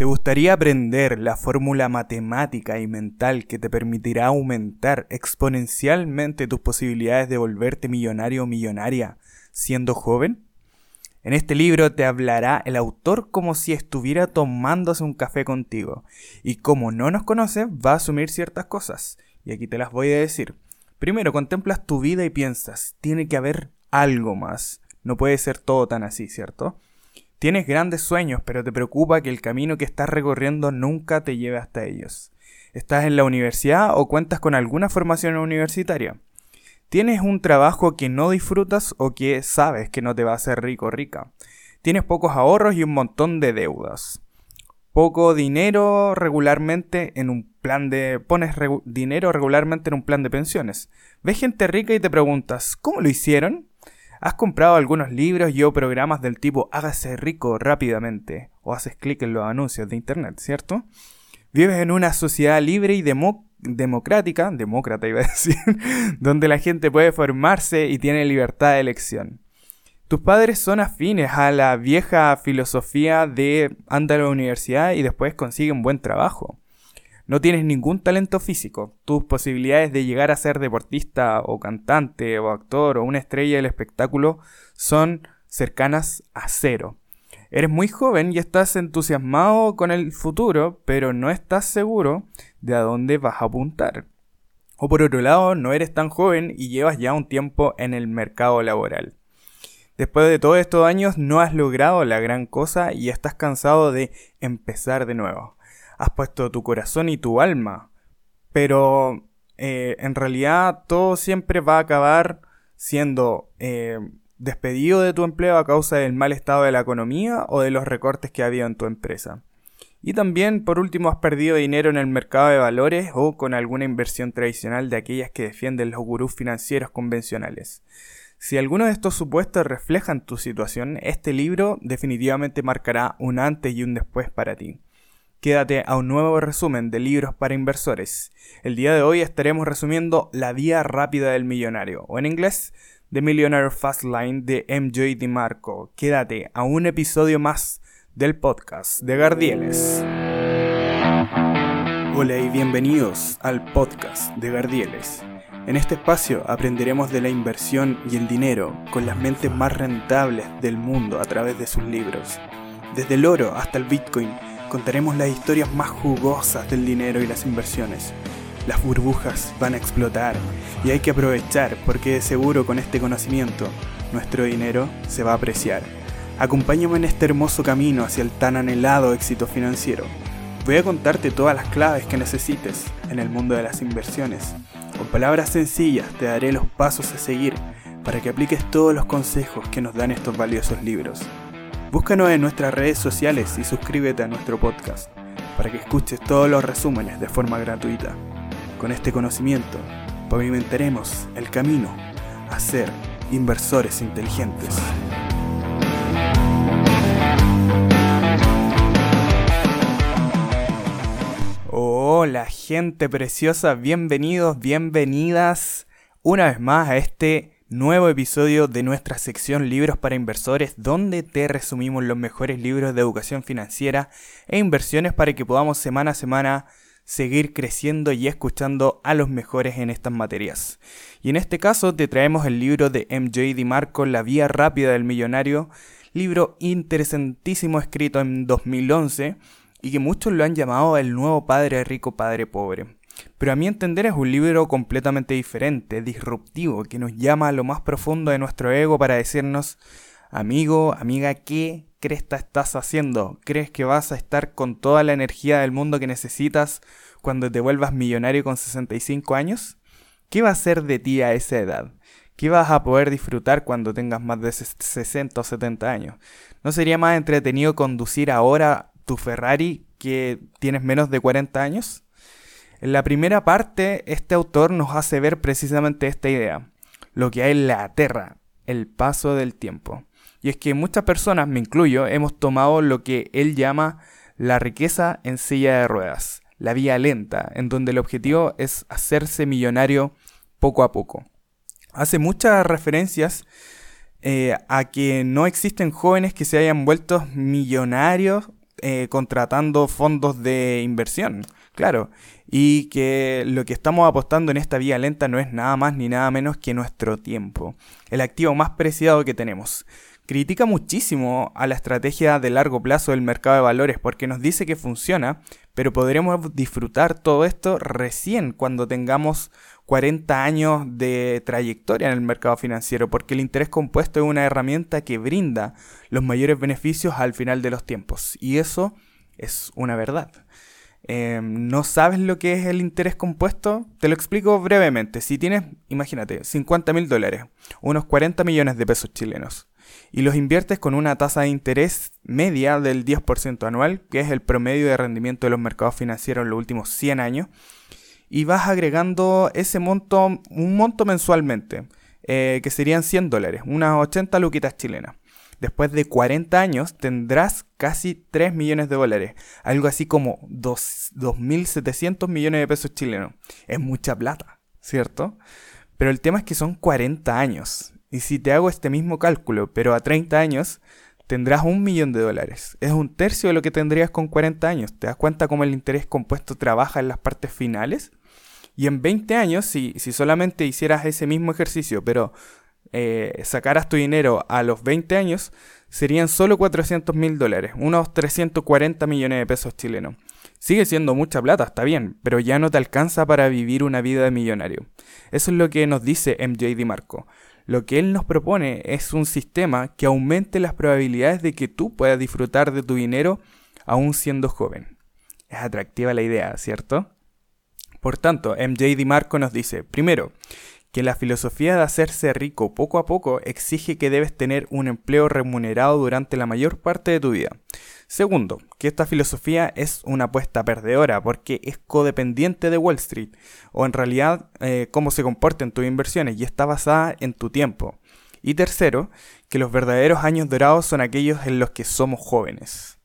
¿Te gustaría aprender la fórmula matemática y mental que te permitirá aumentar exponencialmente tus posibilidades de volverte millonario o millonaria siendo joven? En este libro te hablará el autor como si estuviera tomándose un café contigo, y como no nos conoce, va a asumir ciertas cosas, y aquí te las voy a decir. Primero, contemplas tu vida y piensas, tiene que haber algo más, no puede ser todo tan así, ¿cierto? Tienes grandes sueños, pero te preocupa que el camino que estás recorriendo nunca te lleve hasta ellos. ¿Estás en la universidad o cuentas con alguna formación universitaria? ¿Tienes un trabajo que no disfrutas o que sabes que no te va a hacer rico o rica? Tienes pocos ahorros y un montón de deudas. Poco dinero regularmente en un plan de... pones dinero regularmente en un plan de pensiones. Ves gente rica y te preguntas, ¿cómo lo hicieron? ¿Has comprado algunos libros y o programas del tipo hágase rico rápidamente? O haces clic en los anuncios de internet, ¿cierto? Vives en una sociedad libre y democrática, demócrata iba a decir, donde la gente puede formarse y tiene libertad de elección. Tus padres son afines a la vieja filosofía de anda a la universidad y después consiguen buen trabajo no tienes ningún talento físico, tus posibilidades de llegar a ser deportista o cantante o actor o una estrella del espectáculo son cercanas a cero. Eres muy joven y estás entusiasmado con el futuro, pero no estás seguro de a dónde vas a apuntar. O por otro lado, no eres tan joven y llevas ya un tiempo en el mercado laboral. Después de todos estos años no has logrado la gran cosa y estás cansado de empezar de nuevo has puesto tu corazón y tu alma. Pero eh, en realidad todo siempre va a acabar siendo eh, despedido de tu empleo a causa del mal estado de la economía o de los recortes que ha habido en tu empresa. Y también, por último, has perdido dinero en el mercado de valores o con alguna inversión tradicional de aquellas que defienden los gurús financieros convencionales. Si alguno de estos supuestos reflejan tu situación, este libro definitivamente marcará un antes y un después para ti. Quédate a un nuevo resumen de libros para inversores. El día de hoy estaremos resumiendo La Vía Rápida del Millonario, o en inglés, The Millionaire Fast Line de MJ DiMarco. Quédate a un episodio más del podcast de Gardieles. Hola y bienvenidos al podcast de Gardieles. En este espacio aprenderemos de la inversión y el dinero con las mentes más rentables del mundo a través de sus libros. Desde el oro hasta el Bitcoin contaremos las historias más jugosas del dinero y las inversiones. Las burbujas van a explotar y hay que aprovechar porque de seguro con este conocimiento nuestro dinero se va a apreciar. Acompáñame en este hermoso camino hacia el tan anhelado éxito financiero. Voy a contarte todas las claves que necesites en el mundo de las inversiones. Con palabras sencillas te daré los pasos a seguir para que apliques todos los consejos que nos dan estos valiosos libros. Búscanos en nuestras redes sociales y suscríbete a nuestro podcast para que escuches todos los resúmenes de forma gratuita. Con este conocimiento, pavimentaremos el camino a ser inversores inteligentes. Hola gente preciosa, bienvenidos, bienvenidas una vez más a este nuevo episodio de nuestra sección Libros para Inversores, donde te resumimos los mejores libros de educación financiera e inversiones para que podamos semana a semana seguir creciendo y escuchando a los mejores en estas materias. Y en este caso te traemos el libro de MJ DiMarco, La Vía Rápida del Millonario, libro interesantísimo escrito en 2011 y que muchos lo han llamado el nuevo padre rico, padre pobre. Pero a mi entender es un libro completamente diferente, disruptivo, que nos llama a lo más profundo de nuestro ego para decirnos, amigo, amiga, ¿qué cresta estás haciendo? ¿Crees que vas a estar con toda la energía del mundo que necesitas cuando te vuelvas millonario con 65 años? ¿Qué va a ser de ti a esa edad? ¿Qué vas a poder disfrutar cuando tengas más de 60 o 70 años? ¿No sería más entretenido conducir ahora tu Ferrari que tienes menos de 40 años? En la primera parte, este autor nos hace ver precisamente esta idea, lo que hay en la Tierra, el paso del tiempo. Y es que muchas personas, me incluyo, hemos tomado lo que él llama la riqueza en silla de ruedas, la vía lenta, en donde el objetivo es hacerse millonario poco a poco. Hace muchas referencias eh, a que no existen jóvenes que se hayan vuelto millonarios eh, contratando fondos de inversión, claro, y que lo que estamos apostando en esta vía lenta no es nada más ni nada menos que nuestro tiempo, el activo más preciado que tenemos. Critica muchísimo a la estrategia de largo plazo del mercado de valores porque nos dice que funciona, pero podremos disfrutar todo esto recién cuando tengamos 40 años de trayectoria en el mercado financiero, porque el interés compuesto es una herramienta que brinda los mayores beneficios al final de los tiempos. Y eso es una verdad. Em, ¿No sabes lo que es el interés compuesto? Te lo explico brevemente. Si tienes, imagínate, 50 mil dólares, unos 40 millones de pesos chilenos, y los inviertes con una tasa de interés media del 10% anual, que es el promedio de rendimiento de los mercados financieros en los últimos 100 años, y vas agregando ese monto, un monto mensualmente, eh, que serían 100 dólares, unas 80 luquitas chilenas. Después de 40 años tendrás casi 3 millones de dólares, algo así como 2.700 millones de pesos chilenos. Es mucha plata, ¿cierto? Pero el tema es que son 40 años. Y si te hago este mismo cálculo, pero a 30 años, tendrás un millón de dólares. Es un tercio de lo que tendrías con 40 años. ¿Te das cuenta cómo el interés compuesto trabaja en las partes finales? Y en 20 años, si, si solamente hicieras ese mismo ejercicio, pero eh, sacaras tu dinero a los 20 años, serían solo 400 mil dólares, unos 340 millones de pesos chilenos. Sigue siendo mucha plata, está bien, pero ya no te alcanza para vivir una vida de millonario. Eso es lo que nos dice MJ DiMarco. Lo que él nos propone es un sistema que aumente las probabilidades de que tú puedas disfrutar de tu dinero aún siendo joven. Es atractiva la idea, ¿cierto? Por tanto, MJ DiMarco nos dice, primero, que la filosofía de hacerse rico poco a poco exige que debes tener un empleo remunerado durante la mayor parte de tu vida. Segundo, que esta filosofía es una apuesta perdedora porque es codependiente de Wall Street, o en realidad eh, cómo se comportan tus inversiones y está basada en tu tiempo. Y tercero, que los verdaderos años dorados son aquellos en los que somos jóvenes.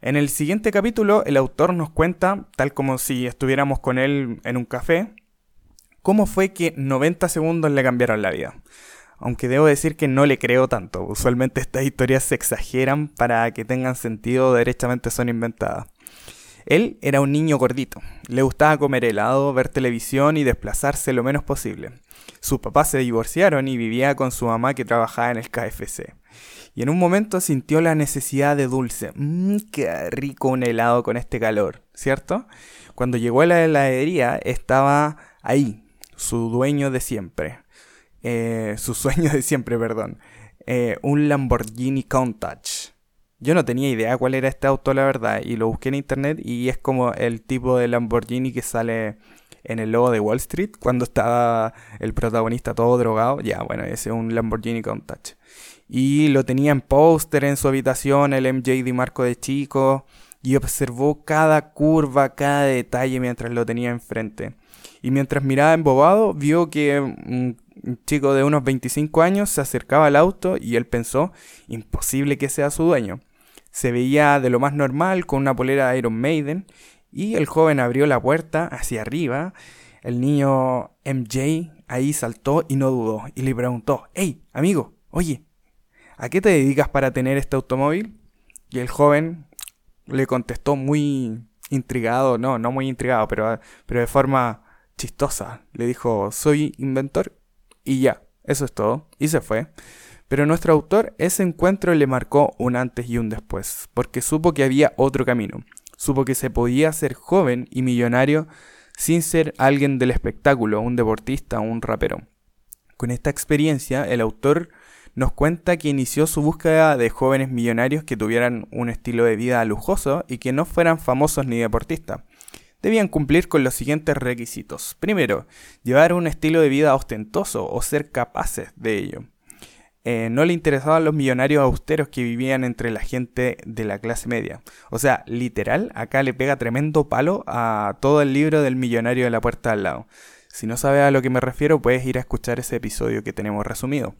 En el siguiente capítulo, el autor nos cuenta, tal como si estuviéramos con él en un café, cómo fue que 90 segundos le cambiaron la vida. Aunque debo decir que no le creo tanto. Usualmente estas historias se exageran para que tengan sentido derechamente son inventadas. Él era un niño gordito. Le gustaba comer helado, ver televisión y desplazarse lo menos posible. Sus papás se divorciaron y vivía con su mamá que trabajaba en el KFC y en un momento sintió la necesidad de dulce. Mmm, qué rico un helado con este calor, ¿cierto? Cuando llegó a la heladería estaba ahí, su dueño de siempre. Eh, su sueño de siempre, perdón. Eh, un Lamborghini Countach. Yo no tenía idea cuál era este auto, la verdad, y lo busqué en internet y es como el tipo de Lamborghini que sale en el logo de Wall Street cuando estaba el protagonista todo drogado. Ya, bueno, ese es un Lamborghini Countach y lo tenía en póster en su habitación, el MJ de Marco de chico, y observó cada curva, cada detalle mientras lo tenía enfrente. Y mientras miraba embobado, vio que un chico de unos 25 años se acercaba al auto y él pensó, imposible que sea su dueño. Se veía de lo más normal, con una polera de Iron Maiden, y el joven abrió la puerta hacia arriba. El niño MJ ahí saltó y no dudó, y le preguntó, hey, amigo, oye, ¿a qué te dedicas para tener este automóvil? Y el joven le contestó muy intrigado, no, no muy intrigado, pero, pero de forma chistosa. Le dijo, soy inventor y ya, eso es todo. Y se fue. Pero nuestro autor ese encuentro le marcó un antes y un después, porque supo que había otro camino. Supo que se podía ser joven y millonario sin ser alguien del espectáculo, un deportista un rapero. Con esta experiencia, el autor nos cuenta que inició su búsqueda de jóvenes millonarios que tuvieran un estilo de vida lujoso y que no fueran famosos ni deportistas. Debían cumplir con los siguientes requisitos. Primero, llevar un estilo de vida ostentoso o ser capaces de ello. Eh, no le interesaban los millonarios austeros que vivían entre la gente de la clase media. O sea, literal, acá le pega tremendo palo a todo el libro del millonario de la puerta al lado. Si no sabes a lo que me refiero, puedes ir a escuchar ese episodio que tenemos resumido.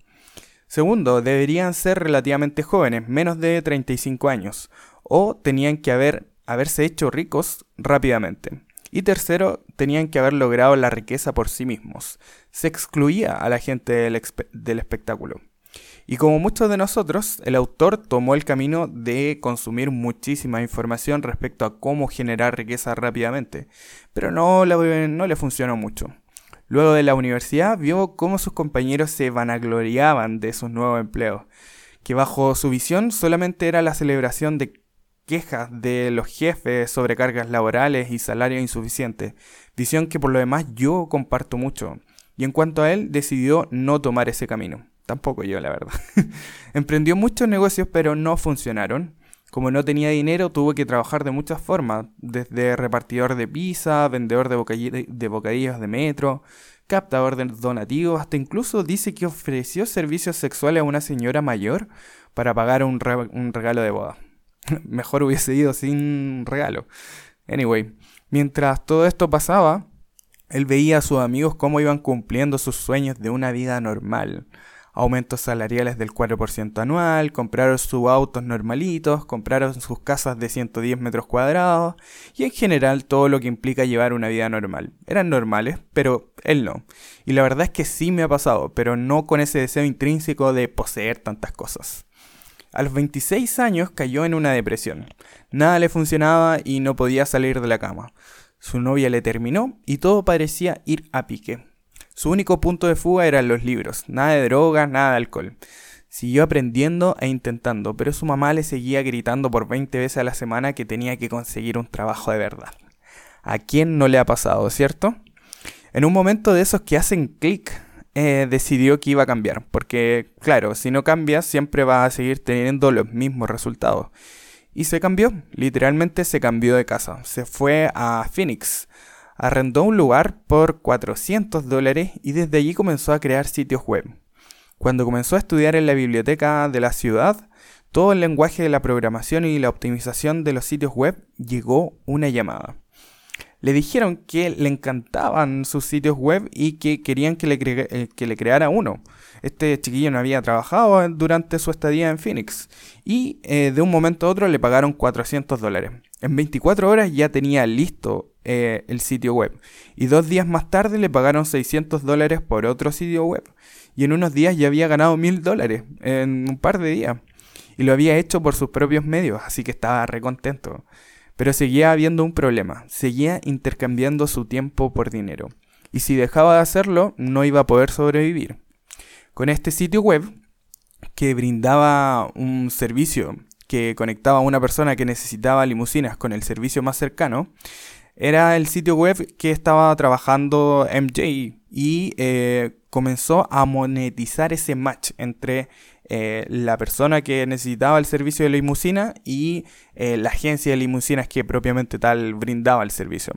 Segundo, deberían ser relativamente jóvenes, menos de 35 años, o tenían que haber, haberse hecho ricos rápidamente. Y tercero, tenían que haber logrado la riqueza por sí mismos. Se excluía a la gente del, espectáculo. Y como muchos de nosotros, el autor tomó el camino de consumir muchísima información respecto a cómo generar riqueza rápidamente, pero no no le funcionó mucho. Luego de la universidad vio cómo sus compañeros se vanagloriaban de sus nuevos empleos, que bajo su visión solamente era la celebración de quejas de los jefes sobre cargas laborales y salarios insuficientes, visión que por lo demás yo comparto mucho, y en cuanto a él decidió no tomar ese camino. Tampoco yo, la verdad. Emprendió muchos negocios, pero no funcionaron. Como no tenía dinero, tuvo que trabajar de muchas formas, desde repartidor de pizza, vendedor de, bocadillos de metro, captador de donativos, hasta incluso dice que ofreció servicios sexuales a una señora mayor para pagar un, un regalo de boda. Mejor hubiese ido sin regalo. Anyway, mientras todo esto pasaba, él veía a sus amigos cómo iban cumpliendo sus sueños de una vida normal aumentos salariales del 4% anual, compraron sus autos normalitos, compraron sus casas de 110 metros cuadrados y en general todo lo que implica llevar una vida normal. Eran normales, pero él no. Y la verdad es que sí me ha pasado, pero no con ese deseo intrínseco de poseer tantas cosas. A los 26 años cayó en una depresión. Nada le funcionaba y no podía salir de la cama. Su novia le terminó y todo parecía ir a pique. Su único punto de fuga eran los libros, nada de drogas, nada de alcohol. Siguió aprendiendo e intentando, pero su mamá le seguía gritando por 20 veces a la semana que tenía que conseguir un trabajo de verdad. ¿A quién no le ha pasado, cierto? En un momento de esos que hacen clic, eh, decidió que iba a cambiar, porque claro, si no cambias siempre vas a seguir teniendo los mismos resultados. Y se cambió, literalmente se cambió de casa, se fue a Phoenix, arrendó un lugar por 400 dólares y desde allí comenzó a crear sitios web. Cuando comenzó a estudiar en la biblioteca de la ciudad, todo el lenguaje de la programación y la optimización de los sitios web llegó una llamada. Le dijeron que le encantaban sus sitios web y que querían que le, eh, creara uno. Este chiquillo no había trabajado durante su estadía en Phoenix y eh, de un momento a otro le pagaron 400 dólares. En 24 horas ya tenía listo eh, el sitio web. Y dos días más tarde le pagaron 600 dólares por otro sitio web. Y en unos días ya había ganado 1000 dólares en un par de días. Y lo había hecho por sus propios medios, así que estaba recontento. Pero seguía habiendo un problema. Seguía intercambiando su tiempo por dinero. Y si dejaba de hacerlo, no iba a poder sobrevivir. Con este sitio web, que brindaba un servicio que conectaba a una persona que necesitaba limusinas con el servicio más cercano, era el sitio web que estaba trabajando MJ y eh, comenzó a monetizar ese match entre eh, la persona que necesitaba el servicio de limusina y eh, la agencia de limusinas que propiamente tal brindaba el servicio.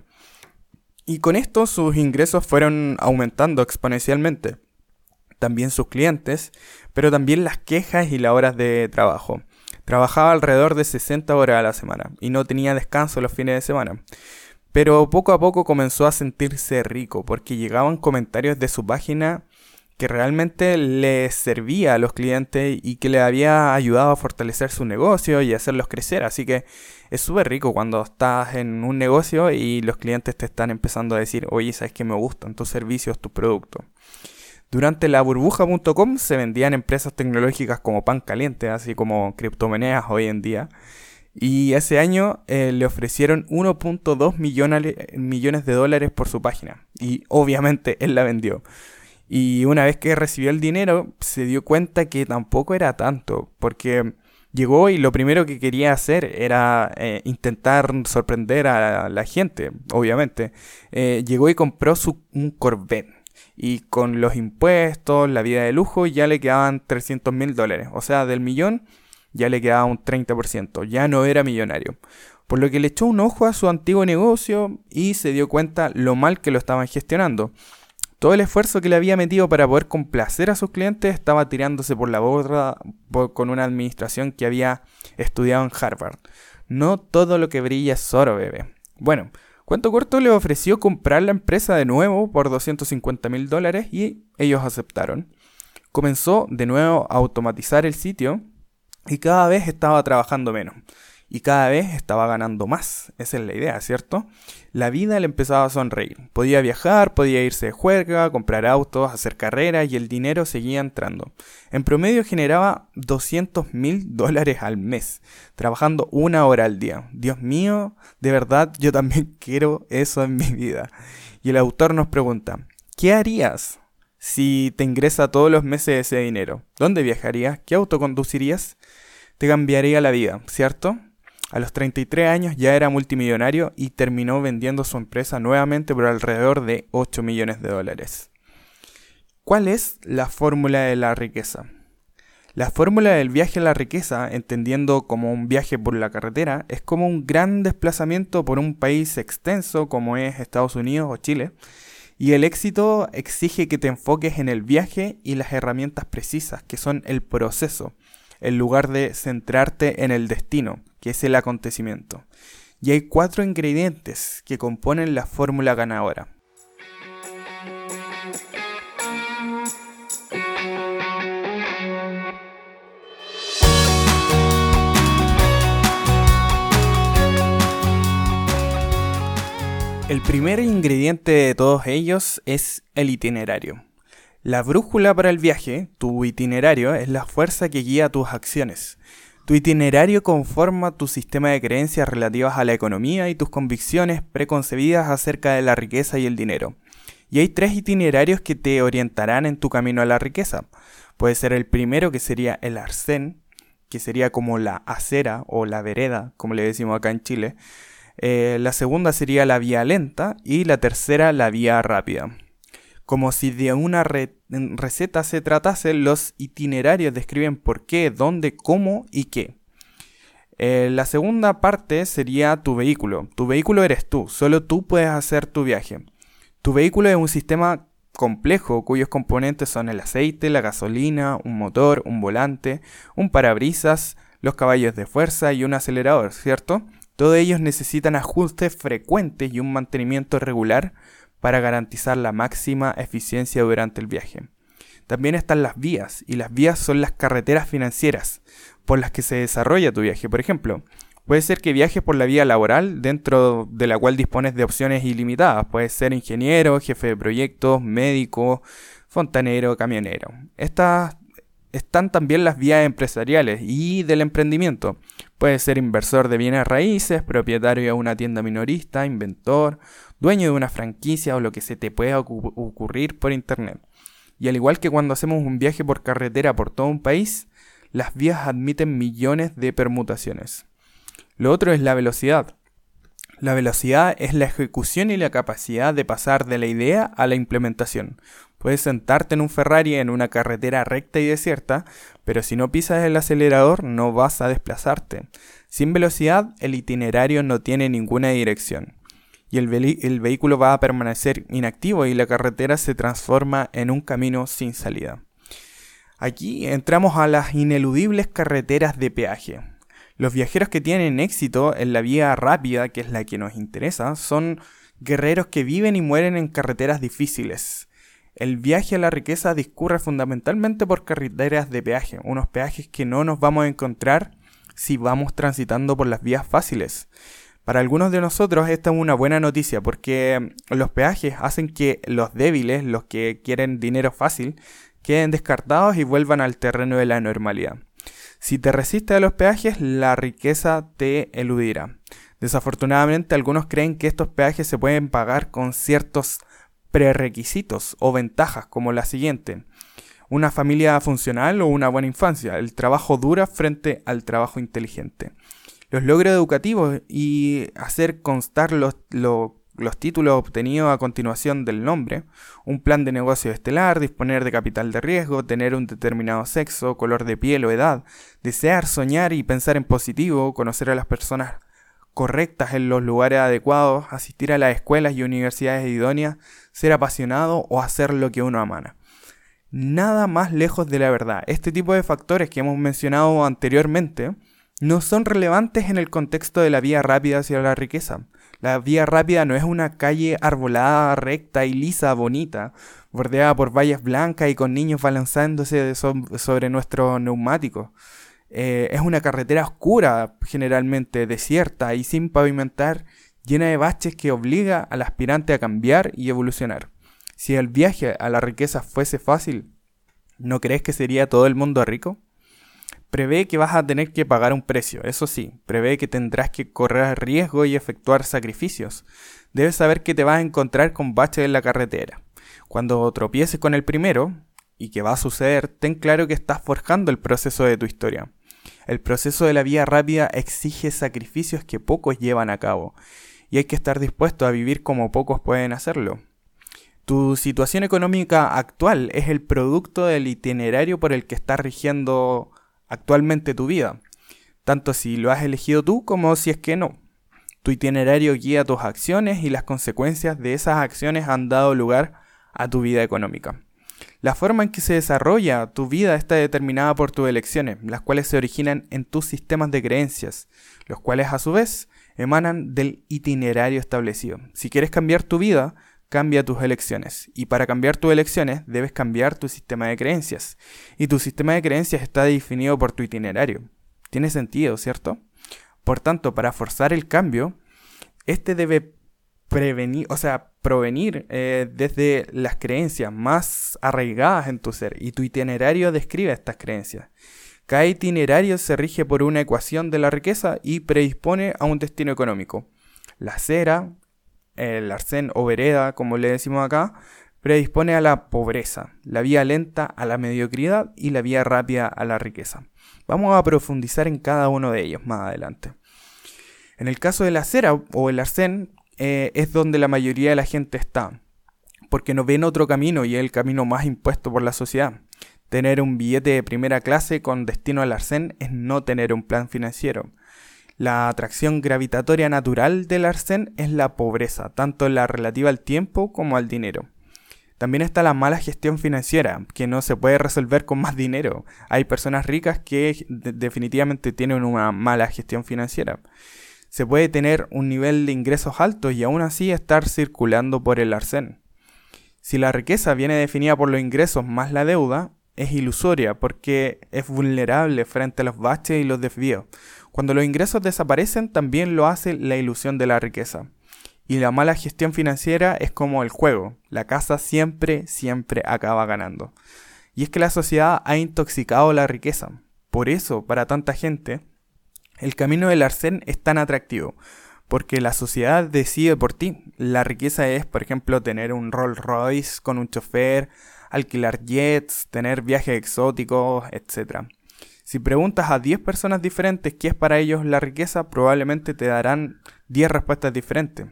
Y con esto sus ingresos fueron aumentando exponencialmente. También sus clientes, pero también las quejas y las horas de trabajo. Trabajaba alrededor de 60 horas a la semana y no tenía descanso los fines de semana. Pero poco a poco comenzó a sentirse rico porque llegaban comentarios de su página que realmente le servía a los clientes y que le había ayudado a fortalecer su negocio y hacerlos crecer. Así que es súper rico cuando estás en un negocio y los clientes te están empezando a decir, oye, sabes que me gustan tus servicios, tus productos. Durante la burbuja.com se vendían empresas tecnológicas como pan caliente, así como criptomonedas hoy en día. Y ese año eh, le ofrecieron 1.2 millones, millones de dólares por su página. Y obviamente él la vendió. Y una vez que recibió el dinero, se dio cuenta que tampoco era tanto. Porque llegó y lo primero que quería hacer era eh, intentar sorprender a la gente, obviamente. Eh, llegó y compró su, un Corvette. Y con los impuestos, la vida de lujo, ya le quedaban 300 mil dólares. O sea, del millón ya le quedaba un 30%, ya no era millonario. Por lo que le echó un ojo a su antiguo negocio y se dio cuenta lo mal que lo estaban gestionando. Todo el esfuerzo que le había metido para poder complacer a sus clientes estaba tirándose por la borda con una administración que había estudiado en Harvard. No todo lo que brilla es oro, bebé. Bueno, cuento corto le ofreció comprar la empresa de nuevo por 250 mil dólares y ellos aceptaron. Comenzó de nuevo a automatizar el sitio y cada vez estaba trabajando menos. Y cada vez estaba ganando más. Esa es la idea, ¿cierto? La vida le empezaba a sonreír. Podía viajar, podía irse de juerga, comprar autos, hacer carreras y el dinero seguía entrando. En promedio generaba 200 mil dólares al mes, trabajando una hora al día. Dios mío, de verdad yo también quiero eso en mi vida. Y el autor nos pregunta, ¿qué harías si te ingresa todos los meses ese dinero? ¿Dónde viajarías? ¿Qué auto conducirías? Te cambiaría la vida, ¿cierto? A los 33 años ya era multimillonario y terminó vendiendo su empresa nuevamente por alrededor de 8 millones de dólares. ¿Cuál es la fórmula de la riqueza? La fórmula del viaje a la riqueza, entendiendo como un viaje por la carretera, es como un gran desplazamiento por un país extenso como es Estados Unidos o Chile, y el éxito exige que te enfoques en el viaje y las herramientas precisas, que son el proceso, en lugar de centrarte en el destino, que es el acontecimiento. Y hay cuatro ingredientes que componen la fórmula ganadora. El primer ingrediente de todos ellos es el itinerario. La brújula para el viaje, tu itinerario, es la fuerza que guía tus acciones. Tu itinerario conforma tu sistema de creencias relativas a la economía y tus convicciones preconcebidas acerca de la riqueza y el dinero. Y hay tres itinerarios que te orientarán en tu camino a la riqueza. Puede ser el primero que sería el arcén, que sería como la acera o la vereda, como le decimos acá en Chile. Eh, la segunda sería la vía lenta y la tercera la vía rápida. Como si de una receta se tratase, los itinerarios describen por qué, dónde, cómo y qué. Eh, la segunda parte sería tu vehículo. Tu vehículo eres tú, solo tú puedes hacer tu viaje. Tu vehículo es un sistema complejo cuyos componentes son el aceite, la gasolina, un motor, un volante, un parabrisas, los caballos de fuerza y un acelerador, ¿cierto? Todos ellos necesitan ajustes frecuentes y un mantenimiento regular para garantizar la máxima eficiencia durante el viaje. También están las vías, y las vías son las carreteras financieras por las que se desarrolla tu viaje. Por ejemplo, puede ser que viajes por la vía laboral dentro de la cual dispones de opciones ilimitadas. Puedes ser ingeniero, jefe de proyectos, médico, fontanero, camionero. Estas están también las vías empresariales y del emprendimiento. Puedes ser inversor de bienes raíces, propietario de una tienda minorista, inventor, dueño de una franquicia o lo que se te pueda ocurrir por internet. Y al igual que cuando hacemos un viaje por carretera por todo un país, las vías admiten millones de permutaciones. Lo otro es la velocidad. La velocidad es la ejecución y la capacidad de pasar de la idea a la implementación. Puedes sentarte en un Ferrari en una carretera recta y desierta, pero si no pisas el acelerador no vas a desplazarte. Sin velocidad el itinerario no tiene ninguna dirección y el, vehículo va a permanecer inactivo y la carretera se transforma en un camino sin salida. Aquí entramos a las ineludibles carreteras de peaje. Los viajeros que tienen éxito en la vía rápida, que es la que nos interesa, son guerreros que viven y mueren en carreteras difíciles. El viaje a la riqueza discurre fundamentalmente por carreteras de peaje, unos peajes que no nos vamos a encontrar si vamos transitando por las vías fáciles. Para algunos de nosotros esta es una buena noticia porque los peajes hacen que los débiles, los que quieren dinero fácil, queden descartados y vuelvan al terreno de la normalidad. Si te resistes a los peajes, la riqueza te eludirá. Desafortunadamente, algunos creen que estos peajes se pueden pagar con ciertos prerequisitos o ventajas, como la siguiente. Una familia funcional o una buena infancia. El trabajo dura frente al trabajo inteligente los logros educativos y hacer constar los, títulos obtenidos a continuación del nombre, un plan de negocio estelar, disponer de capital de riesgo, tener un determinado sexo, color de piel o edad, desear, soñar y pensar en positivo, conocer a las personas correctas en los lugares adecuados, asistir a las escuelas y universidades idóneas, ser apasionado o hacer lo que uno amana. Nada más lejos de la verdad. Este tipo de factores que hemos mencionado anteriormente no son relevantes en el contexto de la vía rápida hacia la riqueza. La vía rápida no es una calle arbolada, recta y lisa, bonita, bordeada por vallas blancas y con niños balanzándose sobre nuestros neumáticos. Eh, es una carretera oscura, generalmente desierta y sin pavimentar, llena de baches que obliga al aspirante a cambiar y evolucionar. Si el viaje a la riqueza fuese fácil, ¿no crees que sería todo el mundo rico? Prevé que vas a tener que pagar un precio, eso sí, prevé que tendrás que correr riesgo y efectuar sacrificios. Debes saber que te vas a encontrar con baches en la carretera. Cuando tropieces con el primero, y que va a suceder, ten claro que estás forjando el proceso de tu historia. El proceso de la vía rápida exige sacrificios que pocos llevan a cabo, y hay que estar dispuesto a vivir como pocos pueden hacerlo. Tu situación económica actual es el producto del itinerario por el que estás rigiendo actualmente tu vida, tanto si lo has elegido tú como si es que no. Tu itinerario guía tus acciones y las consecuencias de esas acciones han dado lugar a tu vida económica. La forma en que se desarrolla tu vida está determinada por tus elecciones, las cuales se originan en tus sistemas de creencias, los cuales a su vez emanan del itinerario establecido. Si quieres cambiar tu vida, cambia tus elecciones. Y para cambiar tus elecciones debes cambiar tu sistema de creencias. Y tu sistema de creencias está definido por tu itinerario. Tiene sentido, ¿cierto? Por tanto, para forzar el cambio, este debe prevenir, o sea, provenir eh, desde las creencias más arraigadas en tu ser. Y tu itinerario describe estas creencias. Cada itinerario se rige por una ecuación de la riqueza y predispone a un destino económico. La cera, el arcén o vereda, como le decimos acá, predispone a la pobreza, la vía lenta a la mediocridad y la vía rápida a la riqueza. Vamos a profundizar en cada uno de ellos más adelante. En el caso de la cera o el arcén, eh, es donde la mayoría de la gente está, porque no ven otro camino y es el camino más impuesto por la sociedad. Tener un billete de primera clase con destino al arcén es no tener un plan financiero. La atracción gravitatoria natural del arcén es la pobreza, tanto la relativa al tiempo como al dinero. También está la mala gestión financiera, que no se puede resolver con más dinero. Hay personas ricas que definitivamente tienen una mala gestión financiera. Se puede tener un nivel de ingresos altos y aún así estar circulando por el arcén. Si la riqueza viene definida por los ingresos más la deuda, es ilusoria porque es vulnerable frente a los baches y los desvíos. Cuando los ingresos desaparecen, también lo hace la ilusión de la riqueza. Y la mala gestión financiera es como el juego. La casa siempre, siempre acaba ganando. Y es que la sociedad ha intoxicado la riqueza. Por eso, para tanta gente, el camino del arcén es tan atractivo. Porque la sociedad decide por ti. La riqueza es, por ejemplo, tener un Rolls Royce con un chofer, alquilar jets, tener viajes exóticos, etc. Si preguntas a 10 personas diferentes qué es para ellos la riqueza, probablemente te darán 10 respuestas diferentes.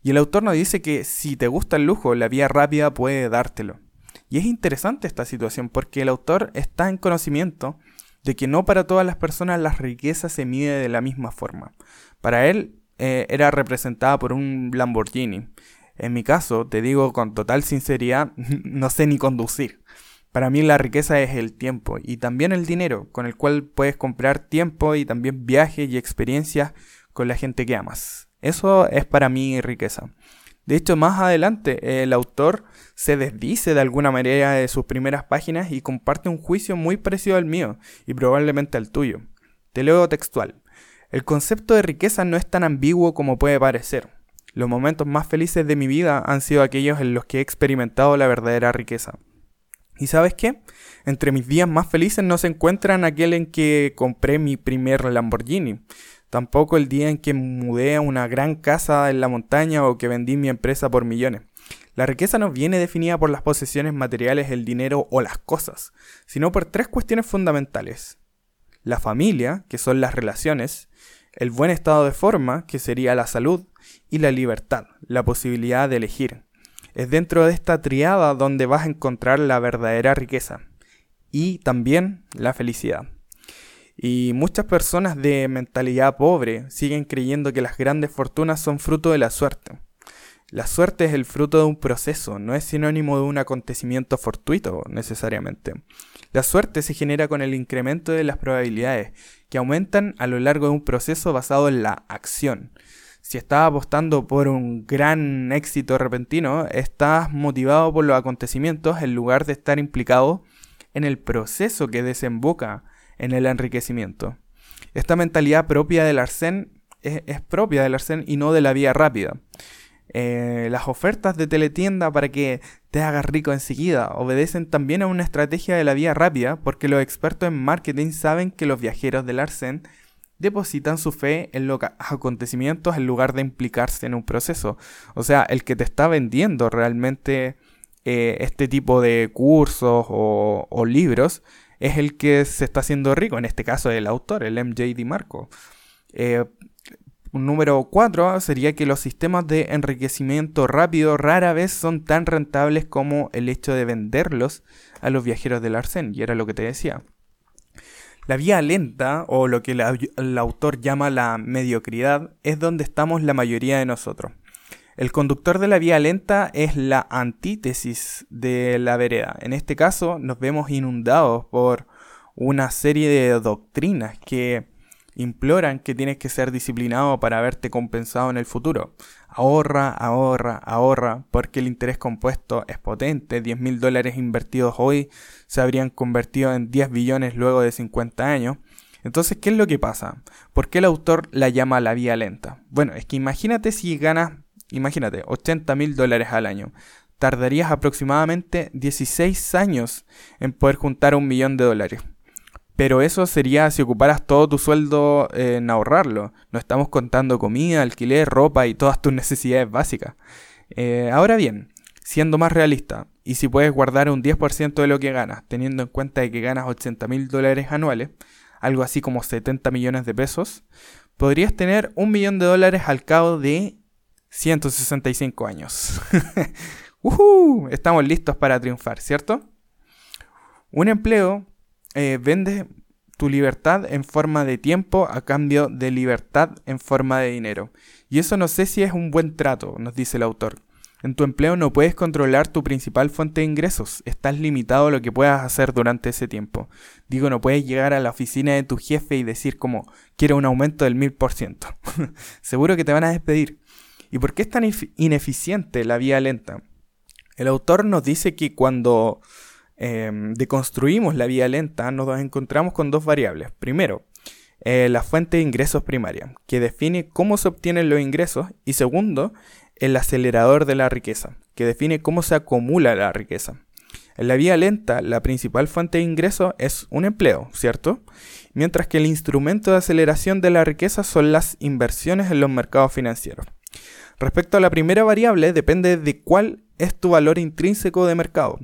Y el autor nos dice que si te gusta el lujo, la vía rápida puede dártelo. Y es interesante esta situación porque el autor está en conocimiento de que no para todas las personas la riqueza se mide de la misma forma. Para él eh, era representada por un Lamborghini. En mi caso, te digo con total sinceridad, no sé ni conducir. Para mí la riqueza es el tiempo y también el dinero, con el cual puedes comprar tiempo y también viajes y experiencias con la gente que amas. Eso es para mí riqueza. De hecho, más adelante el autor se desdice de alguna manera de sus primeras páginas y comparte un juicio muy parecido al mío y probablemente al tuyo. Te leo textual. El concepto de riqueza no es tan ambiguo como puede parecer. Los momentos más felices de mi vida han sido aquellos en los que he experimentado la verdadera riqueza. ¿Y sabes qué? Entre mis días más felices no se encuentran aquel en que compré mi primer Lamborghini, tampoco el día en que mudé a una gran casa en la montaña o que vendí mi empresa por millones. La riqueza no viene definida por las posesiones materiales, el dinero o las cosas, sino por tres cuestiones fundamentales. La familia, que son las relaciones, el buen estado de forma, que sería la salud, y la libertad, la posibilidad de elegir. Es dentro de esta triada donde vas a encontrar la verdadera riqueza y también la felicidad. Y muchas personas de mentalidad pobre siguen creyendo que las grandes fortunas son fruto de la suerte. La suerte es el fruto de un proceso, no es sinónimo de un acontecimiento fortuito necesariamente. La suerte se genera con el incremento de las probabilidades, que aumentan a lo largo de un proceso basado en la acción. Si estás apostando por un gran éxito repentino, estás motivado por los acontecimientos en lugar de estar implicado en el proceso que desemboca en el enriquecimiento. Esta mentalidad propia del Arsén es, propia del Arsén y no de la vía rápida. Eh, las ofertas de teletienda para que te hagas rico enseguida obedecen también a una estrategia de la vía rápida porque los expertos en marketing saben que los viajeros del Arsén depositan su fe en los acontecimientos en lugar de implicarse en un proceso. O sea, el que te está vendiendo realmente eh, este tipo de cursos o, libros es el que se está haciendo rico, en este caso el autor, el MJ Marco. Eh, número 4 sería que los sistemas de enriquecimiento rápido rara vez son tan rentables como el hecho de venderlos a los viajeros del arcén, y era lo que te decía. La vía lenta, o lo que el autor llama la mediocridad, es donde estamos la mayoría de nosotros. El conductor de la vía lenta es la antítesis de la vereda. En este caso nos vemos inundados por una serie de doctrinas que imploran que tienes que ser disciplinado para verte compensado en el futuro. Ahorra, ahorra, ahorra, porque el interés compuesto es potente. 10 mil dólares invertidos hoy se habrían convertido en 10 billones luego de 50 años. Entonces, ¿qué es lo que pasa? ¿Por qué el autor la llama la vía lenta? Bueno, es que imagínate si ganas Imagínate, 80 mil dólares al año. Tardarías aproximadamente 16 años en poder juntar un millón de dólares. Pero eso sería si ocuparas todo tu sueldo en ahorrarlo. No estamos contando comida, alquiler, ropa y todas tus necesidades básicas. Eh, ahora bien, siendo más realista, y si puedes guardar un 10% de lo que ganas, teniendo en cuenta de que ganas 80 mil dólares anuales, algo así como 70 millones de pesos, podrías tener un millón de dólares al cabo de 165 años. Estamos listos para triunfar, ¿cierto? Un empleo eh, vende tu libertad en forma de tiempo a cambio de libertad en forma de dinero. Y eso no sé si es un buen trato, nos dice el autor. En tu empleo no puedes controlar tu principal fuente de ingresos, estás limitado a lo que puedas hacer durante ese tiempo. Digo, no puedes llegar a la oficina de tu jefe y decir como, quiero un aumento del mil por ciento. Seguro que te van a despedir. ¿Y por qué es tan ineficiente la vía lenta? El autor nos dice que cuando em, deconstruimos la vía lenta nos encontramos con dos variables. Primero, eh, la fuente de ingresos primaria, que define cómo se obtienen los ingresos. Y segundo, el acelerador de la riqueza, que define cómo se acumula la riqueza. En la vía lenta, la principal fuente de ingresos es un empleo, ¿cierto? Mientras que el instrumento de aceleración de la riqueza son las inversiones en los mercados financieros. Respecto a la primera variable, depende de cuál es tu valor intrínseco de mercado.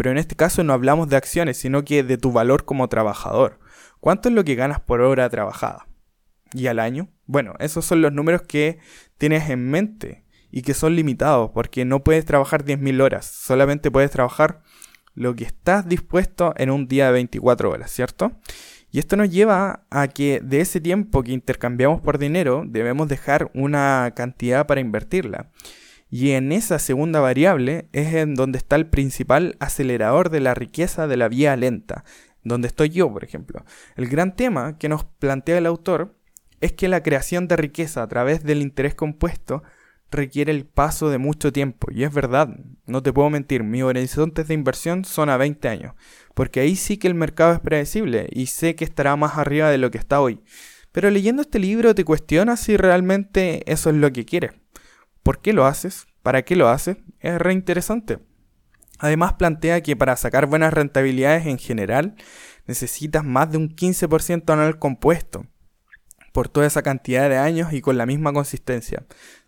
Pero en este caso no hablamos de acciones, sino que de tu valor como trabajador. ¿Cuánto es lo que ganas por hora trabajada? ¿Y al año? Bueno, esos son los números que tienes en mente y que son limitados porque no puedes trabajar 10.000 horas, solamente puedes trabajar lo que estás dispuesto en un día de 24 horas, ¿cierto? Y esto nos lleva a que de ese tiempo que intercambiamos por dinero debemos dejar una cantidad para invertirla. Y en esa segunda variable es en donde está el principal acelerador de la riqueza de la vía lenta, donde estoy yo, por ejemplo. El gran tema que nos plantea el autor es que la creación de riqueza a través del interés compuesto requiere el paso de mucho tiempo. Y es verdad, no te puedo mentir, mis horizontes de inversión son a 20 años porque ahí sí que el mercado es predecible y sé que estará más arriba de lo que está hoy. Pero leyendo este libro te cuestionas si realmente eso es lo que quieres. ¿Por qué lo haces? ¿Para qué lo haces? Es re interesante. Además plantea que para sacar buenas rentabilidades en general necesitas más de un 15% anual compuesto por toda esa cantidad de años y con la misma consistencia.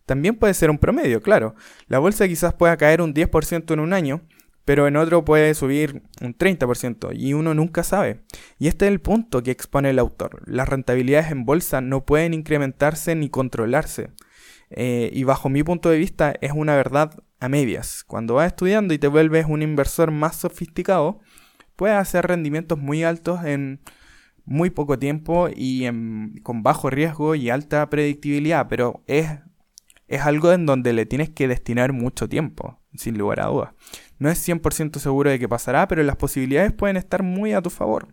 También puede ser un promedio, claro. La bolsa quizás pueda caer un 10% en un año, pero en otro puede subir un 30% y uno nunca sabe. Y este es el punto que expone el autor. Las rentabilidades en bolsa no pueden incrementarse ni controlarse. Eh, y bajo mi punto de vista es una verdad a medias. Cuando vas estudiando y te vuelves un inversor más sofisticado, puedes hacer rendimientos muy altos en muy poco tiempo y con bajo riesgo y alta predictibilidad, pero es, es algo en donde le tienes que destinar mucho tiempo, sin lugar a dudas. No es 100% seguro de que pasará, pero las posibilidades pueden estar muy a tu favor.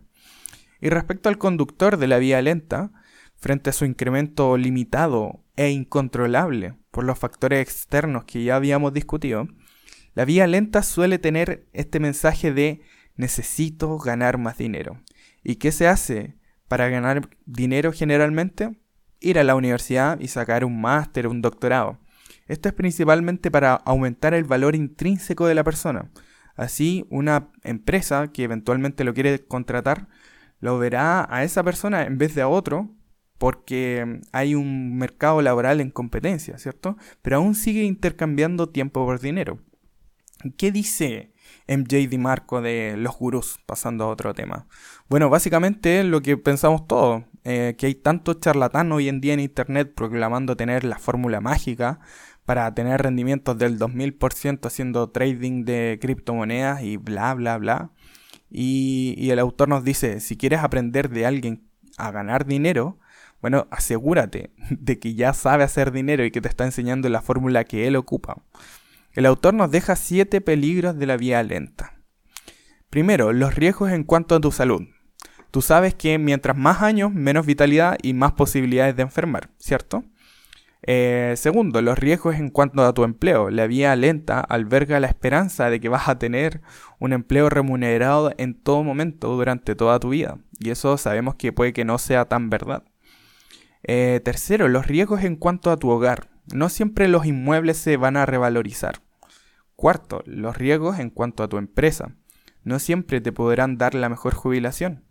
Y respecto al conductor de la vía lenta, frente a su incremento limitado e incontrolable por los factores externos que ya habíamos discutido, la vía lenta suele tener este mensaje de necesito ganar más dinero. ¿Y qué se hace para ganar dinero generalmente? Ir a la universidad y sacar un máster, un doctorado. Esto es principalmente para aumentar el valor intrínseco de la persona. Así, una empresa que eventualmente lo quiere contratar, lo verá a esa persona en vez de a otro, porque hay un mercado laboral en competencia, ¿cierto? Pero aún sigue intercambiando tiempo por dinero. ¿Qué dice MJ Marco de los gurús? Pasando a otro tema. Bueno, básicamente lo que pensamos todos, eh, que hay tanto charlatán hoy en día en Internet proclamando tener la fórmula mágica para tener rendimientos del 2000% haciendo trading de criptomonedas y bla, bla, bla. Y el autor nos dice, si quieres aprender de alguien a ganar dinero, bueno, asegúrate de que ya sabe hacer dinero y que te está enseñando la fórmula que él ocupa. El autor nos deja siete peligros de la vía lenta. Primero, los riesgos en cuanto a tu salud. Tú sabes que mientras más años, menos vitalidad y más posibilidades de enfermar, ¿cierto? Eh, segundo, los riesgos en cuanto a tu empleo. La vía lenta alberga la esperanza de que vas a tener un empleo remunerado en todo momento durante toda tu vida. Y eso sabemos que puede que no sea tan verdad. Eh, tercero, los riesgos en cuanto a tu hogar. No siempre los inmuebles se van a revalorizar. Cuarto, los riesgos en cuanto a tu empresa. No siempre te podrán dar la mejor jubilación.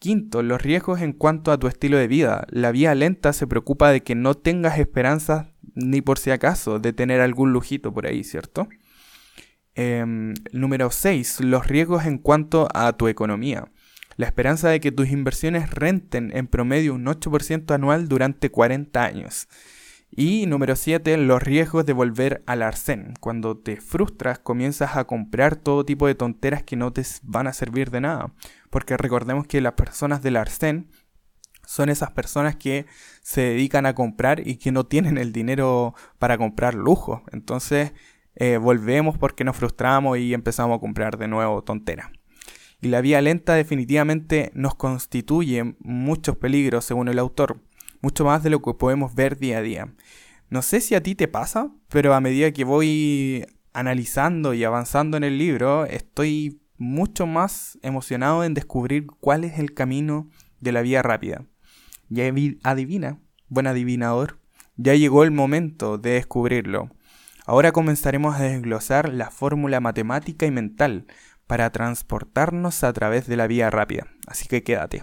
Quinto, los riesgos en cuanto a tu estilo de vida. La vía lenta se preocupa de que no tengas esperanzas ni por si acaso de tener algún lujito por ahí, ¿cierto? Em, número 6. Los riesgos en cuanto a tu economía. La esperanza de que tus inversiones renten en promedio un 8% anual durante 40 años. Y número 7, los riesgos de volver al arcén. Cuando te frustras, comienzas a comprar todo tipo de tonteras que no te van a servir de nada. Porque recordemos que las personas del arcén son esas personas que se dedican a comprar y que no tienen el dinero para comprar lujo. Entonces eh, volvemos porque nos frustramos y empezamos a comprar de nuevo tonteras. Y la vía lenta definitivamente nos constituye muchos peligros según el autor mucho más de lo que podemos ver día a día. No sé si a ti te pasa, pero a medida que voy analizando y avanzando en el libro, estoy mucho más emocionado en descubrir cuál es el camino de la vía rápida. Ya adivina, buen adivinador, ya llegó el momento de descubrirlo. Ahora comenzaremos a desglosar la fórmula matemática y mental para transportarnos a través de la vía rápida. Así que quédate.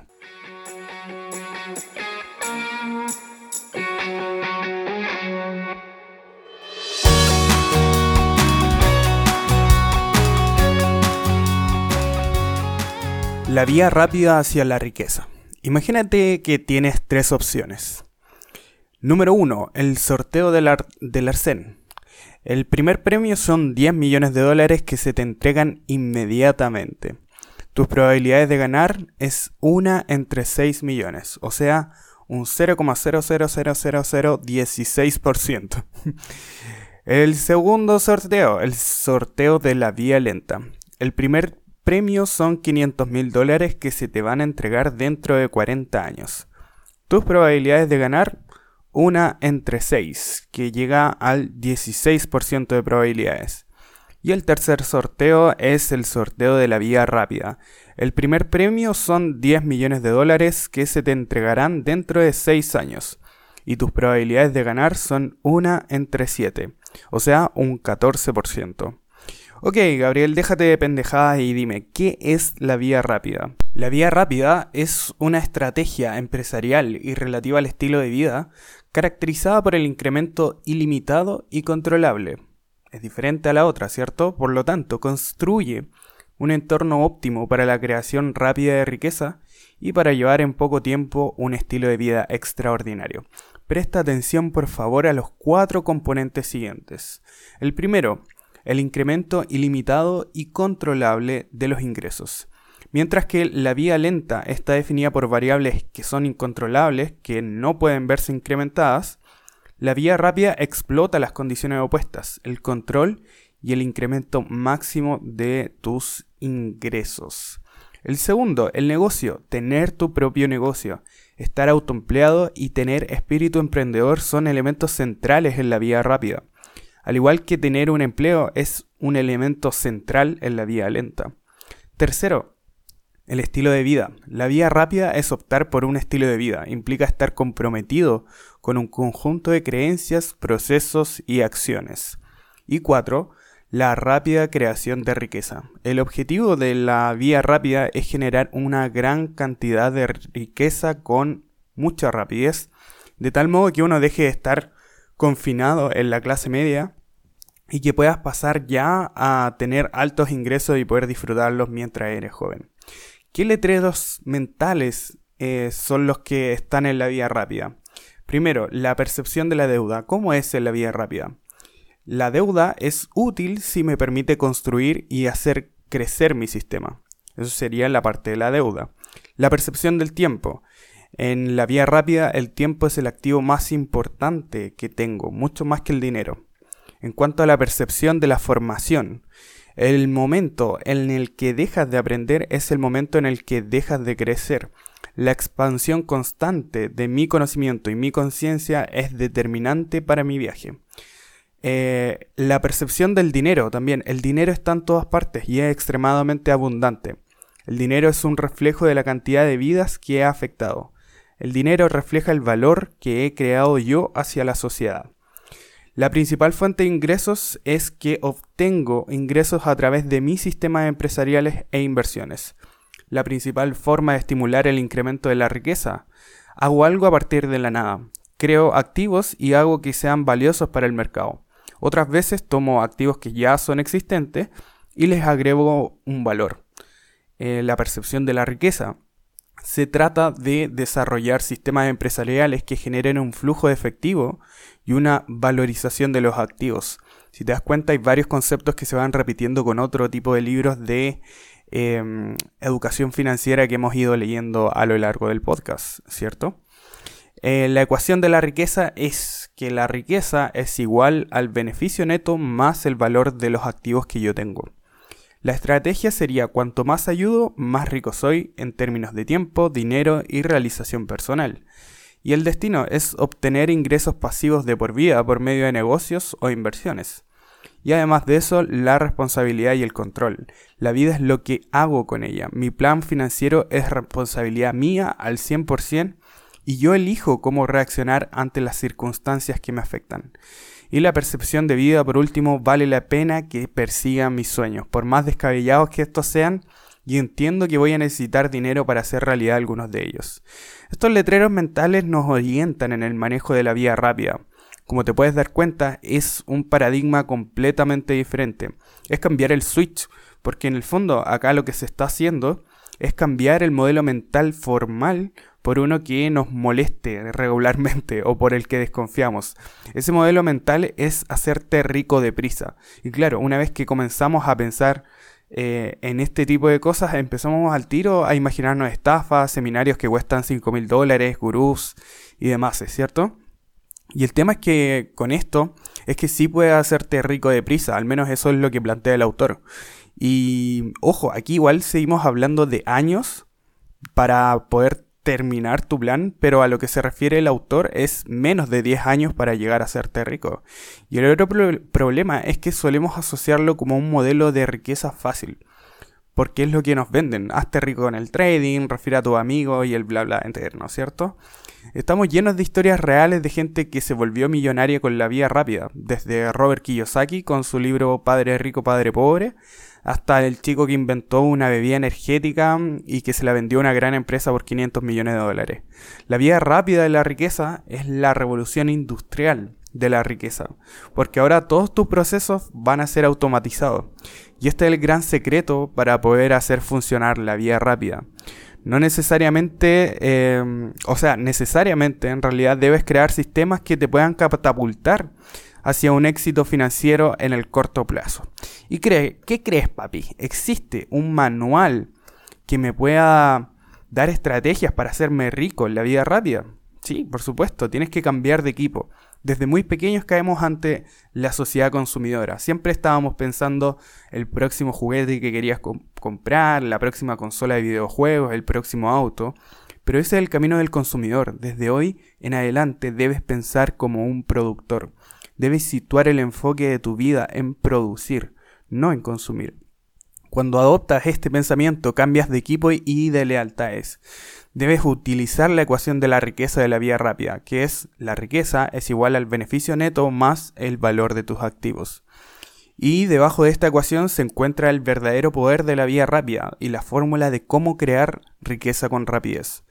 La vía rápida hacia la riqueza. Imagínate que tienes tres opciones. Número 1. El sorteo del, del arcén. El primer premio son 10 millones de dólares que se te entregan inmediatamente. Tus probabilidades de ganar es una entre 6 millones, o sea, un 0,0000016%. El segundo sorteo, el sorteo de la vía lenta. El primer premios son 500 mil dólares que se te van a entregar dentro de 40 años. Tus probabilidades de ganar, una entre 6, que llega al 16% de probabilidades. Y el tercer sorteo es el sorteo de la vía rápida. El primer premio son 10 millones de dólares que se te entregarán dentro de 6 años. Y tus probabilidades de ganar son una entre 7, o sea, un 14%. Ok, Gabriel, déjate de pendejadas y dime, ¿qué es la vía rápida? La vía rápida es una estrategia empresarial y relativa al estilo de vida caracterizada por el incremento ilimitado y controlable. Es diferente a la otra, ¿cierto? Por lo tanto, construye un entorno óptimo para la creación rápida de riqueza y para llevar en poco tiempo un estilo de vida extraordinario. Presta atención por favor a los cuatro componentes siguientes. El primero, el incremento ilimitado y controlable de los ingresos. Mientras que la vía lenta está definida por variables que son incontrolables, que no pueden verse incrementadas, la vía rápida explota las condiciones opuestas, el control y el incremento máximo de tus ingresos. El segundo, el negocio, tener tu propio negocio, estar autoempleado y tener espíritu emprendedor son elementos centrales en la vía rápida al igual que tener un empleo es un elemento central en la vía lenta. Tercero, El estilo de vida. La vía rápida es optar por un estilo de vida. Implica estar comprometido con un conjunto de creencias, procesos y acciones. Y cuatro, la rápida creación de riqueza. El objetivo de la vía rápida es generar una gran cantidad de riqueza con mucha rapidez, de tal modo que uno deje de estar confinado en la clase media y que puedas pasar ya a tener altos ingresos y poder disfrutarlos mientras eres joven. ¿Qué letreros mentales eh, son los que están en la vía rápida? Primero, la percepción de la deuda. ¿Cómo es en la vía rápida? La deuda es útil si me permite construir y hacer crecer mi sistema. Eso sería la parte de la deuda. La percepción del tiempo. En la vía rápida el tiempo es el activo más importante que tengo, mucho más que el dinero. En cuanto a la percepción de la formación, el momento en el que dejas de aprender es el momento en el que dejas de crecer. La expansión constante de mi conocimiento y mi conciencia es determinante para mi viaje. Eh, la percepción del dinero también. El dinero está en todas partes y es extremadamente abundante. El dinero es un reflejo de la cantidad de vidas que he afectado. El dinero refleja el valor que he creado yo hacia la sociedad. La principal fuente de ingresos es que obtengo ingresos a través de mis sistemas empresariales e inversiones. La principal forma de estimular el incremento de la riqueza. Hago algo a partir de la nada. Creo activos y hago que sean valiosos para el mercado. Otras veces tomo activos que ya son existentes y les agrego un valor. Eh, la percepción de la riqueza. Se trata de desarrollar sistemas empresariales que generen un flujo de efectivo y una valorización de los activos. Si te das cuenta, hay varios conceptos que se van repitiendo con otro tipo de libros de em, educación financiera que hemos ido leyendo a lo largo del podcast, ¿cierto? Eh, la ecuación de la riqueza es que la riqueza es igual al beneficio neto más el valor de los activos que yo tengo. La estrategia sería cuanto más ayudo, más rico soy en términos de tiempo, dinero y realización personal. Y el destino es obtener ingresos pasivos de por vida por medio de negocios o inversiones. Y además de eso, la responsabilidad y el control. La vida es lo que hago con ella. Mi plan financiero es responsabilidad mía al 100% y yo elijo cómo reaccionar ante las circunstancias que me afectan. Y la percepción de vida, por último, vale la pena que persigan mis sueños, por más descabellados que estos sean, y entiendo que voy a necesitar dinero para hacer realidad algunos de ellos. Estos letreros mentales nos orientan en el manejo de la vía rápida. Como te puedes dar cuenta, es un paradigma completamente diferente. Es cambiar el switch, porque en el fondo acá lo que se está haciendo es cambiar el modelo mental formal por uno que nos moleste regularmente o por el que desconfiamos. Ese modelo mental es hacerte rico deprisa. Y claro, una vez que comenzamos a pensar eh, en este tipo de cosas empezamos al tiro a imaginarnos estafas, seminarios que cuestan 5 mil dólares, gurús y demás, ¿cierto? Y el tema es que con esto es que sí puede hacerte rico deprisa, al menos eso es lo que plantea el autor. Y ojo, aquí igual seguimos hablando de años para poder terminar tu plan, pero a lo que se refiere el autor es menos de 10 años para llegar a serte rico. Y el otro problema es que solemos asociarlo como un modelo de riqueza fácil, porque es lo que nos venden. Hazte rico con el trading, refiere a tu amigo y el bla bla eterno, ¿cierto? Estamos llenos de historias reales de gente que se volvió millonaria con la vía rápida, desde Robert Kiyosaki con su libro Padre Rico, Padre Pobre, hasta el chico que inventó una bebida energética y que se la vendió a una gran empresa por 500 millones de dólares. La vía rápida de la riqueza es la revolución industrial de la riqueza, porque ahora todos tus procesos van a ser automatizados. Y este es el gran secreto para poder hacer funcionar la vía rápida. No necesariamente, eh, o sea, necesariamente en realidad debes crear sistemas que te puedan catapultar hacia un éxito financiero en el corto plazo. ¿Y cree, qué crees, papi? ¿Existe un manual que me pueda dar estrategias para hacerme rico en la vida rápida? Sí, por supuesto, tienes que cambiar de equipo. Desde muy pequeños caemos ante la sociedad consumidora. Siempre estábamos pensando el próximo juguete que querías comprar, la próxima consola de videojuegos, el próximo auto. Pero ese es el camino del consumidor. Desde hoy en adelante debes pensar como un productor. Debes situar el enfoque de tu vida en producir, no en consumir. Cuando adoptas este pensamiento cambias de equipo y de lealtades. Debes utilizar la ecuación de la riqueza de la vía rápida, que es la riqueza es igual al beneficio neto más el valor de tus activos. Y debajo de esta ecuación se encuentra el verdadero poder de la vía rápida y la fórmula de cómo crear riqueza con rapidez.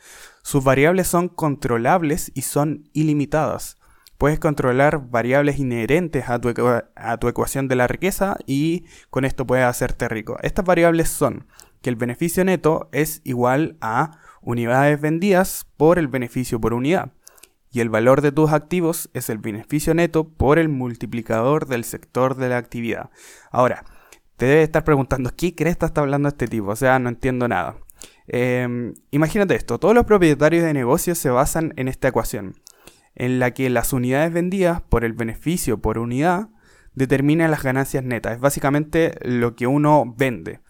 Sus variables son controlables y son ilimitadas. Puedes controlar variables inherentes a tu, a tu, ecuación de la riqueza y con esto puedes hacerte rico. Estas variables son que el beneficio neto es igual a unidades vendidas por el beneficio por unidad. Y el valor de tus activos es el beneficio neto por el multiplicador del sector de la actividad. Ahora, te debes estar preguntando, ¿qué crees que está hablando este tipo? O sea, no entiendo nada. Em, imagínate esto, todos los propietarios de negocios se basan en esta ecuación en la que las unidades vendidas por el beneficio por unidad determinan las ganancias netas. Es básicamente lo que uno vende.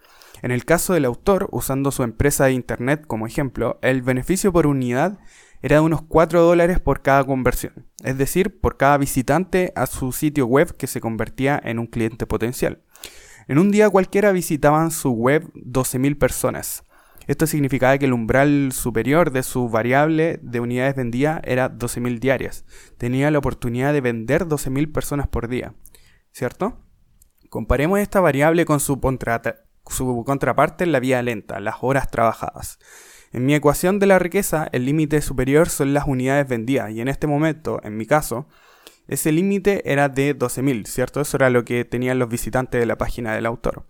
En el caso del autor, usando su empresa de internet como ejemplo, el beneficio por unidad era de unos 4 dólares por cada conversión, es decir, por cada visitante a su sitio web que se convertía en un cliente potencial. En un día cualquiera visitaban su web 12.000 personas. Esto significaba que el umbral superior de su variable de unidades vendidas era 12.000 diarias. Tenía la oportunidad de vender 12.000 personas por día. ¿Cierto? Comparemos esta variable con su, contraparte en la vía lenta, las horas trabajadas. En mi ecuación de la riqueza, el límite superior son las unidades vendidas, y en este momento, en mi caso, ese límite era de 12.000, ¿cierto? Eso era lo que tenían los visitantes de la página del autor.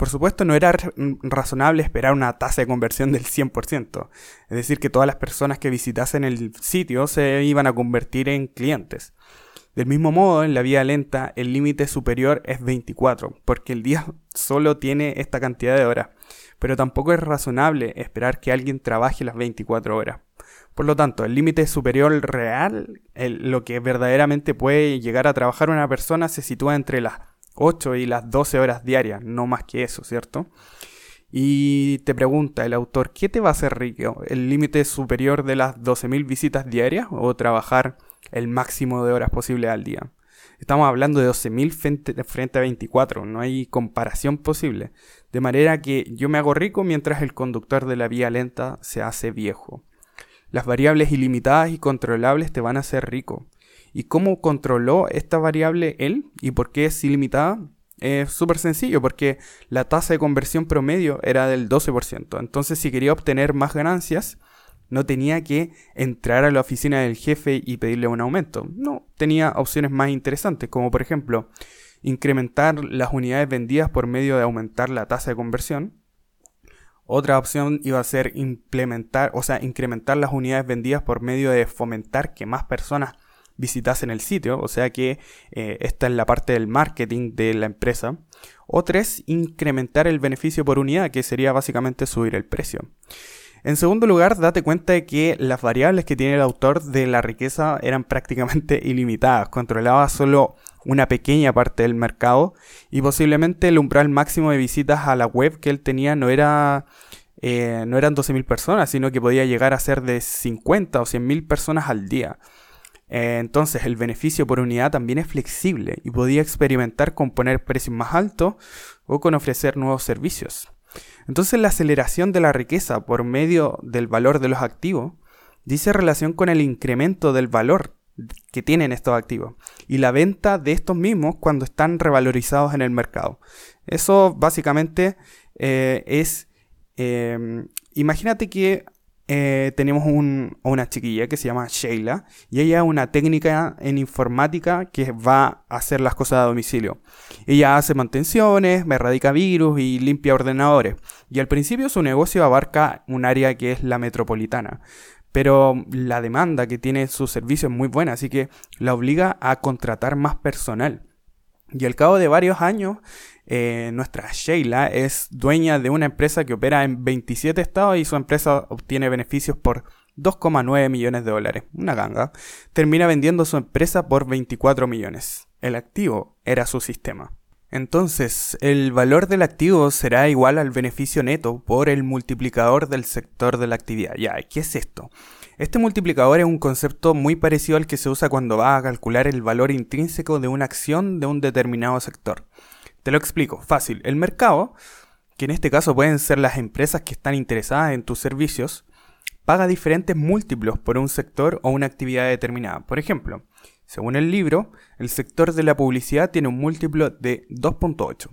Por supuesto, no era razonable esperar una tasa de conversión del 100%, es decir, que todas las personas que visitasen el sitio se iban a convertir en clientes. Del mismo modo, en la vía lenta, el límite superior es 24, porque el día solo tiene esta cantidad de horas, pero tampoco es razonable esperar que alguien trabaje las 24 horas. Por lo tanto, el límite superior real, lo que verdaderamente puede llegar a trabajar una persona, se sitúa entre las 8 y las 12 horas diarias, no más que eso, ¿cierto? Y te pregunta el autor, ¿qué te va a hacer rico? ¿El límite superior de las 12.000 visitas diarias o trabajar el máximo de horas posible al día? Estamos hablando de 12.000 frente, frente a 24, no hay comparación posible. De manera que yo me hago rico mientras el conductor de la vía lenta se hace viejo. Las variables ilimitadas y controlables te van a hacer rico. ¿Y cómo controló esta variable él? ¿Y por qué es ilimitada? Es súper sencillo, porque la tasa de conversión promedio era del 12%. Entonces, si quería obtener más ganancias, no tenía que entrar a la oficina del jefe y pedirle un aumento. No, tenía opciones más interesantes, como por ejemplo, incrementar las unidades vendidas por medio de aumentar la tasa de conversión. Otra opción iba a ser implementar, o sea, incrementar las unidades vendidas por medio de fomentar que más personas visitasen el sitio, o sea que eh, esta es la parte del marketing de la empresa. O tres, incrementar el beneficio por unidad, que sería básicamente subir el precio. En segundo lugar, date cuenta de que las variables que tiene el autor de la riqueza eran prácticamente ilimitadas, controlaba solo una pequeña parte del mercado y posiblemente el umbral máximo de visitas a la web que él tenía no era eh, no eran 12.000 personas, sino que podía llegar a ser de 50 o 100.000 personas al día. Eh, entonces el beneficio por unidad también es flexible y podía experimentar con poner precios más altos o con ofrecer nuevos servicios. Entonces la aceleración de la riqueza por medio del valor de los activos dice relación con el incremento del valor que tienen estos activos y la venta de estos mismos cuando están revalorizados en el mercado. Eso básicamente eh, es, eh, imagínate que eh, tenemos una chiquilla que se llama Sheila y ella es una técnica en informática que va a hacer las cosas a domicilio. Ella hace mantenciones, erradica virus y limpia ordenadores. Y al principio su negocio abarca un área que es la metropolitana. Pero la demanda que tiene su servicio es muy buena, así que la obliga a contratar más personal. Y al cabo de varios años, eh, nuestra Sheila es dueña de una empresa que opera en 27 estados y su empresa obtiene beneficios por 2,9 millones de dólares. Una ganga. Termina vendiendo su empresa por 24 millones. El activo era su sistema. Entonces, el valor del activo será igual al beneficio neto por el multiplicador del sector de la actividad. Ya, ¿qué es esto? Este multiplicador es un concepto muy parecido al que se usa cuando va a calcular el valor intrínseco de una acción de un determinado sector. Te lo explico, fácil. El mercado que en este caso pueden ser las empresas que están interesadas en tus servicios, paga diferentes múltiplos por un sector o una actividad determinada. Por ejemplo, según el libro, el sector de la publicidad tiene un múltiplo de 2.8.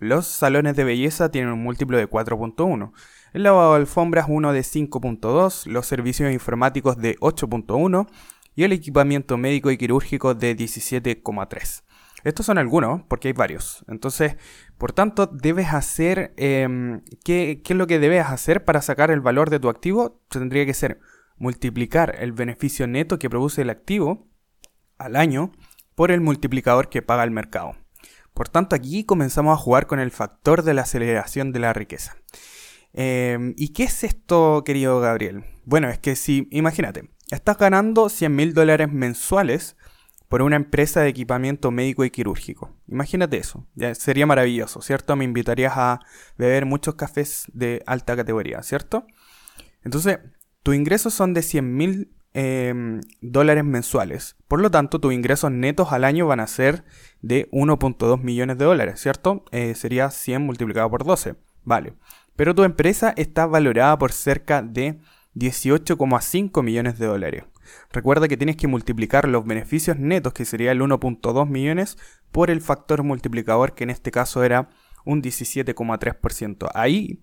Los salones de belleza tienen un múltiplo de 4.1. El lavado de alfombras uno de 5.2, los servicios informáticos de 8.1 y el equipamiento médico y quirúrgico de 17,3. Estos son algunos, porque hay varios. Entonces, por tanto, debes hacer... Em, ¿qué, ¿Qué es lo que debes hacer para sacar el valor de tu activo? Tendría que ser multiplicar el beneficio neto que produce el activo al año por el multiplicador que paga el mercado. Por tanto, aquí comenzamos a jugar con el factor de la aceleración de la riqueza. Em, ¿Y qué es esto, querido Gabriel? Bueno, es que si, imagínate, estás ganando 100 mil dólares mensuales por una empresa de equipamiento médico y quirúrgico. Imagínate eso, sería maravilloso, ¿cierto? Me invitarías a beber muchos cafés de alta categoría, ¿cierto? Entonces, tus ingresos son de 100 mil em, dólares mensuales. Por lo tanto, tus ingresos netos al año van a ser de 1.2 millones de dólares, ¿cierto? Eh, sería 100 multiplicado por 12. Vale. Pero tu empresa está valorada por cerca de 18,5 millones de dólares. Recuerda que tienes que multiplicar los beneficios netos, que sería el 1.2 millones, por el factor multiplicador, que en este caso era un 17,3%. Ahí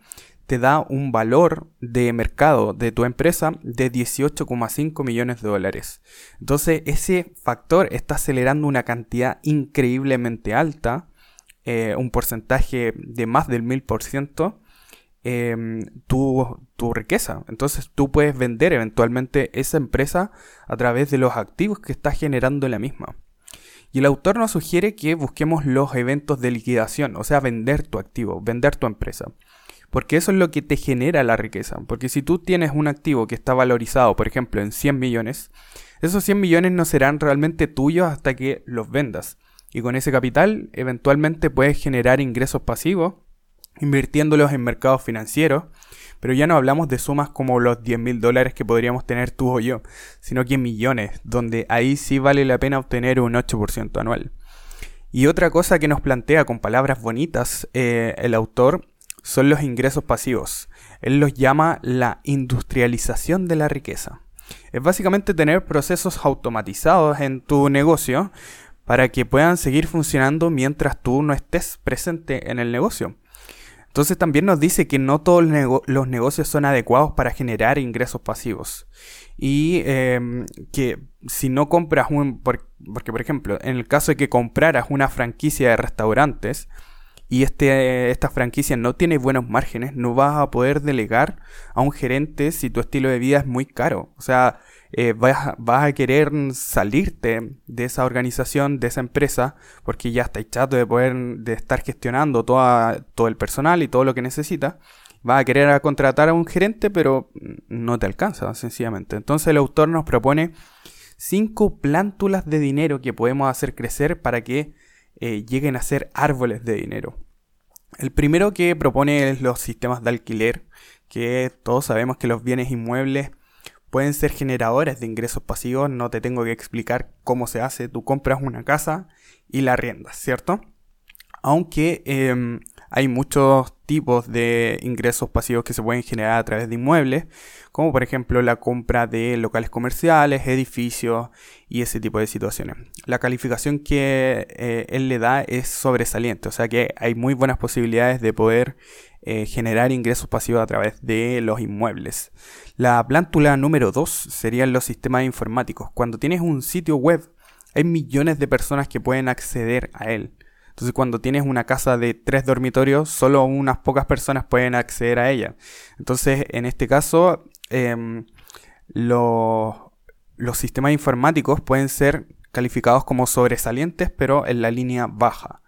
te da un valor de mercado de tu empresa de 18,5 millones de dólares. Entonces ese factor está acelerando una cantidad increíblemente alta, eh, un porcentaje de más del 1000%, Em, tu, riqueza. Entonces tú puedes vender eventualmente esa empresa a través de los activos que está generando la misma. Y el autor nos sugiere que busquemos los eventos de liquidación, o sea, vender tu activo, vender tu empresa. Porque eso es lo que te genera la riqueza. Porque si tú tienes un activo que está valorizado, por ejemplo, en 100 millones, esos 100 millones no serán realmente tuyos hasta que los vendas. Y con ese capital, eventualmente puedes generar ingresos pasivos invirtiéndolos en mercados financieros, pero ya no hablamos de sumas como los 10 mil dólares que podríamos tener tú o yo, sino que millones, donde ahí sí vale la pena obtener un 8% anual. Y otra cosa que nos plantea con palabras bonitas eh, el autor son los ingresos pasivos. Él los llama la industrialización de la riqueza. Es básicamente tener procesos automatizados en tu negocio para que puedan seguir funcionando mientras tú no estés presente en el negocio. Entonces también nos dice que no todos los negocios son adecuados para generar ingresos pasivos. Y em, que si no compras un... Porque por ejemplo, en el caso de que compraras una franquicia de restaurantes, y este, esta franquicia no tiene buenos márgenes, no vas a poder delegar a un gerente si tu estilo de vida es muy caro. O sea, eh, vas, a querer salirte de esa organización, de esa empresa, porque ya estás chato de poder de estar gestionando toda, todo el personal y todo lo que necesitas. Vas a querer contratar a un gerente, pero no te alcanza, sencillamente. Entonces el autor nos propone cinco plántulas de dinero que podemos hacer crecer para que eh, lleguen a ser árboles de dinero. El primero que propone es los sistemas de alquiler, que todos sabemos que los bienes inmuebles pueden ser generadores de ingresos pasivos, no te tengo que explicar cómo se hace, tú compras una casa y la arriendas, ¿cierto? Aunque em, hay muchos tipos de ingresos pasivos que se pueden generar a través de inmuebles, como por ejemplo la compra de locales comerciales, edificios y ese tipo de situaciones. La calificación que eh, él le da es sobresaliente, o sea que hay muy buenas posibilidades de poder eh, generar ingresos pasivos a través de los inmuebles. La plántula número 2 serían los sistemas informáticos. Cuando tienes un sitio web, hay millones de personas que pueden acceder a él. Entonces cuando tienes una casa de tres dormitorios, solo unas pocas personas pueden acceder a ella. Entonces en este caso, em, los, los sistemas informáticos pueden ser calificados como sobresalientes, pero en la línea baja.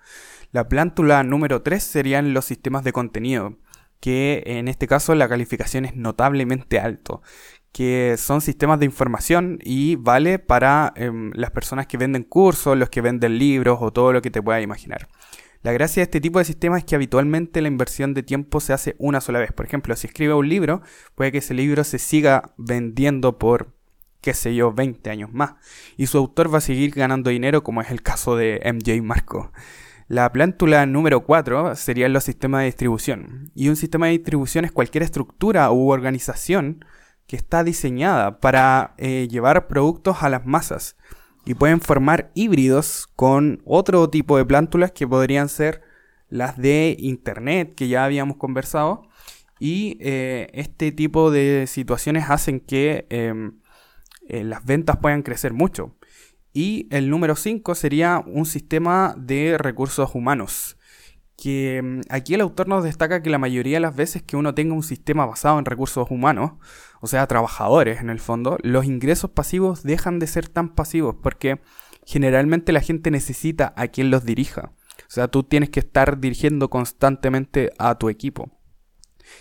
La plántula número 3 serían los sistemas de contenido, que en este caso la calificación es notablemente alto, que son sistemas de información y vale para em, las personas que venden cursos, los que venden libros o todo lo que te puedas imaginar. La gracia de este tipo de sistemas es que habitualmente la inversión de tiempo se hace una sola vez. Por ejemplo, si escribe un libro, puede que ese libro se siga vendiendo por, qué sé yo, 20 años más. Y su autor va a seguir ganando dinero, como es el caso de MJ Marco. La plántula número 4 serían los sistemas de distribución. Y un sistema de distribución es cualquier estructura u organización que está diseñada para eh, llevar productos a las masas. Y pueden formar híbridos con otro tipo de plántulas que podrían ser las de Internet, que ya habíamos conversado. Y eh, este tipo de situaciones hacen que em, eh, las ventas puedan crecer mucho. Y el número 5 sería un sistema de recursos humanos. Que mm, aquí el autor nos destaca que la mayoría de las veces que uno tenga un sistema basado en recursos humanos, o sea, trabajadores en el fondo, los ingresos pasivos dejan de ser tan pasivos porque generalmente la gente necesita a quien los dirija. O sea, tú tienes que estar dirigiendo constantemente a tu equipo.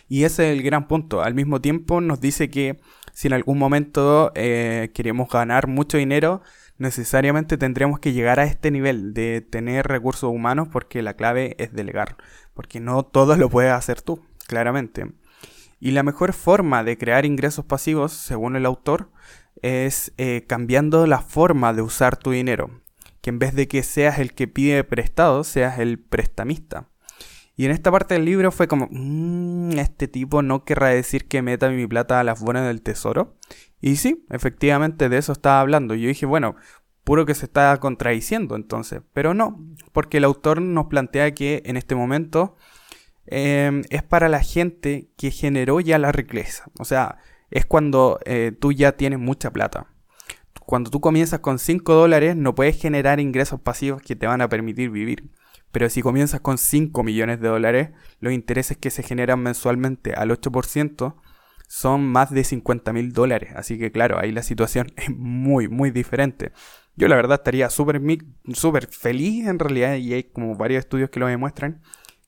Y ese es el gran punto. Al mismo tiempo nos dice que si en algún momento eh, queremos ganar mucho dinero, necesariamente tendremos que llegar a este nivel de tener recursos humanos porque la clave es delegar, porque no todo lo puedes hacer tú, claramente. Y la mejor forma de crear ingresos pasivos, según el autor, es eh, cambiando la forma de usar tu dinero, que en vez de que seas el que pide prestado, seas el prestamista. Y en esta parte del libro fue como, mmm, este tipo no querrá decir que meta mi plata a las buenas del tesoro. Y sí, efectivamente de eso estaba hablando. Yo dije, bueno, puro que se está contradiciendo entonces. Pero no, porque el autor nos plantea que en este momento em, es para la gente que generó ya la riqueza. O sea, es cuando eh, tú ya tienes mucha plata. Cuando tú comienzas con 5 dólares no puedes generar ingresos pasivos que te van a permitir vivir. Pero si comienzas con 5 millones de dólares, los intereses que se generan mensualmente al 8% son más de 50 mil dólares. Así que claro, ahí la situación es muy, muy diferente. Yo la verdad estaría súper super feliz en realidad y hay como varios estudios que lo demuestran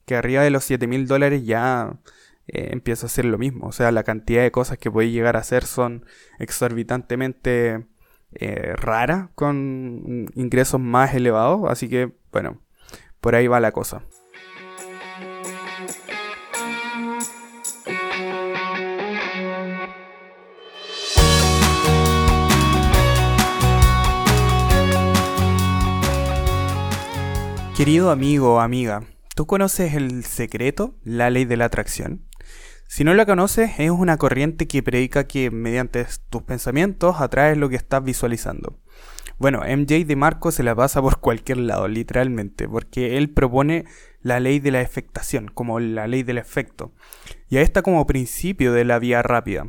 que arriba de los 7 mil dólares ya eh, empieza a ser lo mismo. O sea, la cantidad de cosas que puede llegar a hacer son exorbitantemente eh, raras con ingresos más elevados. Así que, bueno, por ahí va la cosa. Querido amigo o amiga, ¿tú conoces el secreto, la ley de la atracción? Si no la conoces, es una corriente que predica que mediante tus pensamientos atraes lo que estás visualizando. Bueno, MJ de Marco se la pasa por cualquier lado, literalmente, porque él propone la ley de la efectación, como la ley del efecto, y a esta como principio de la vía rápida.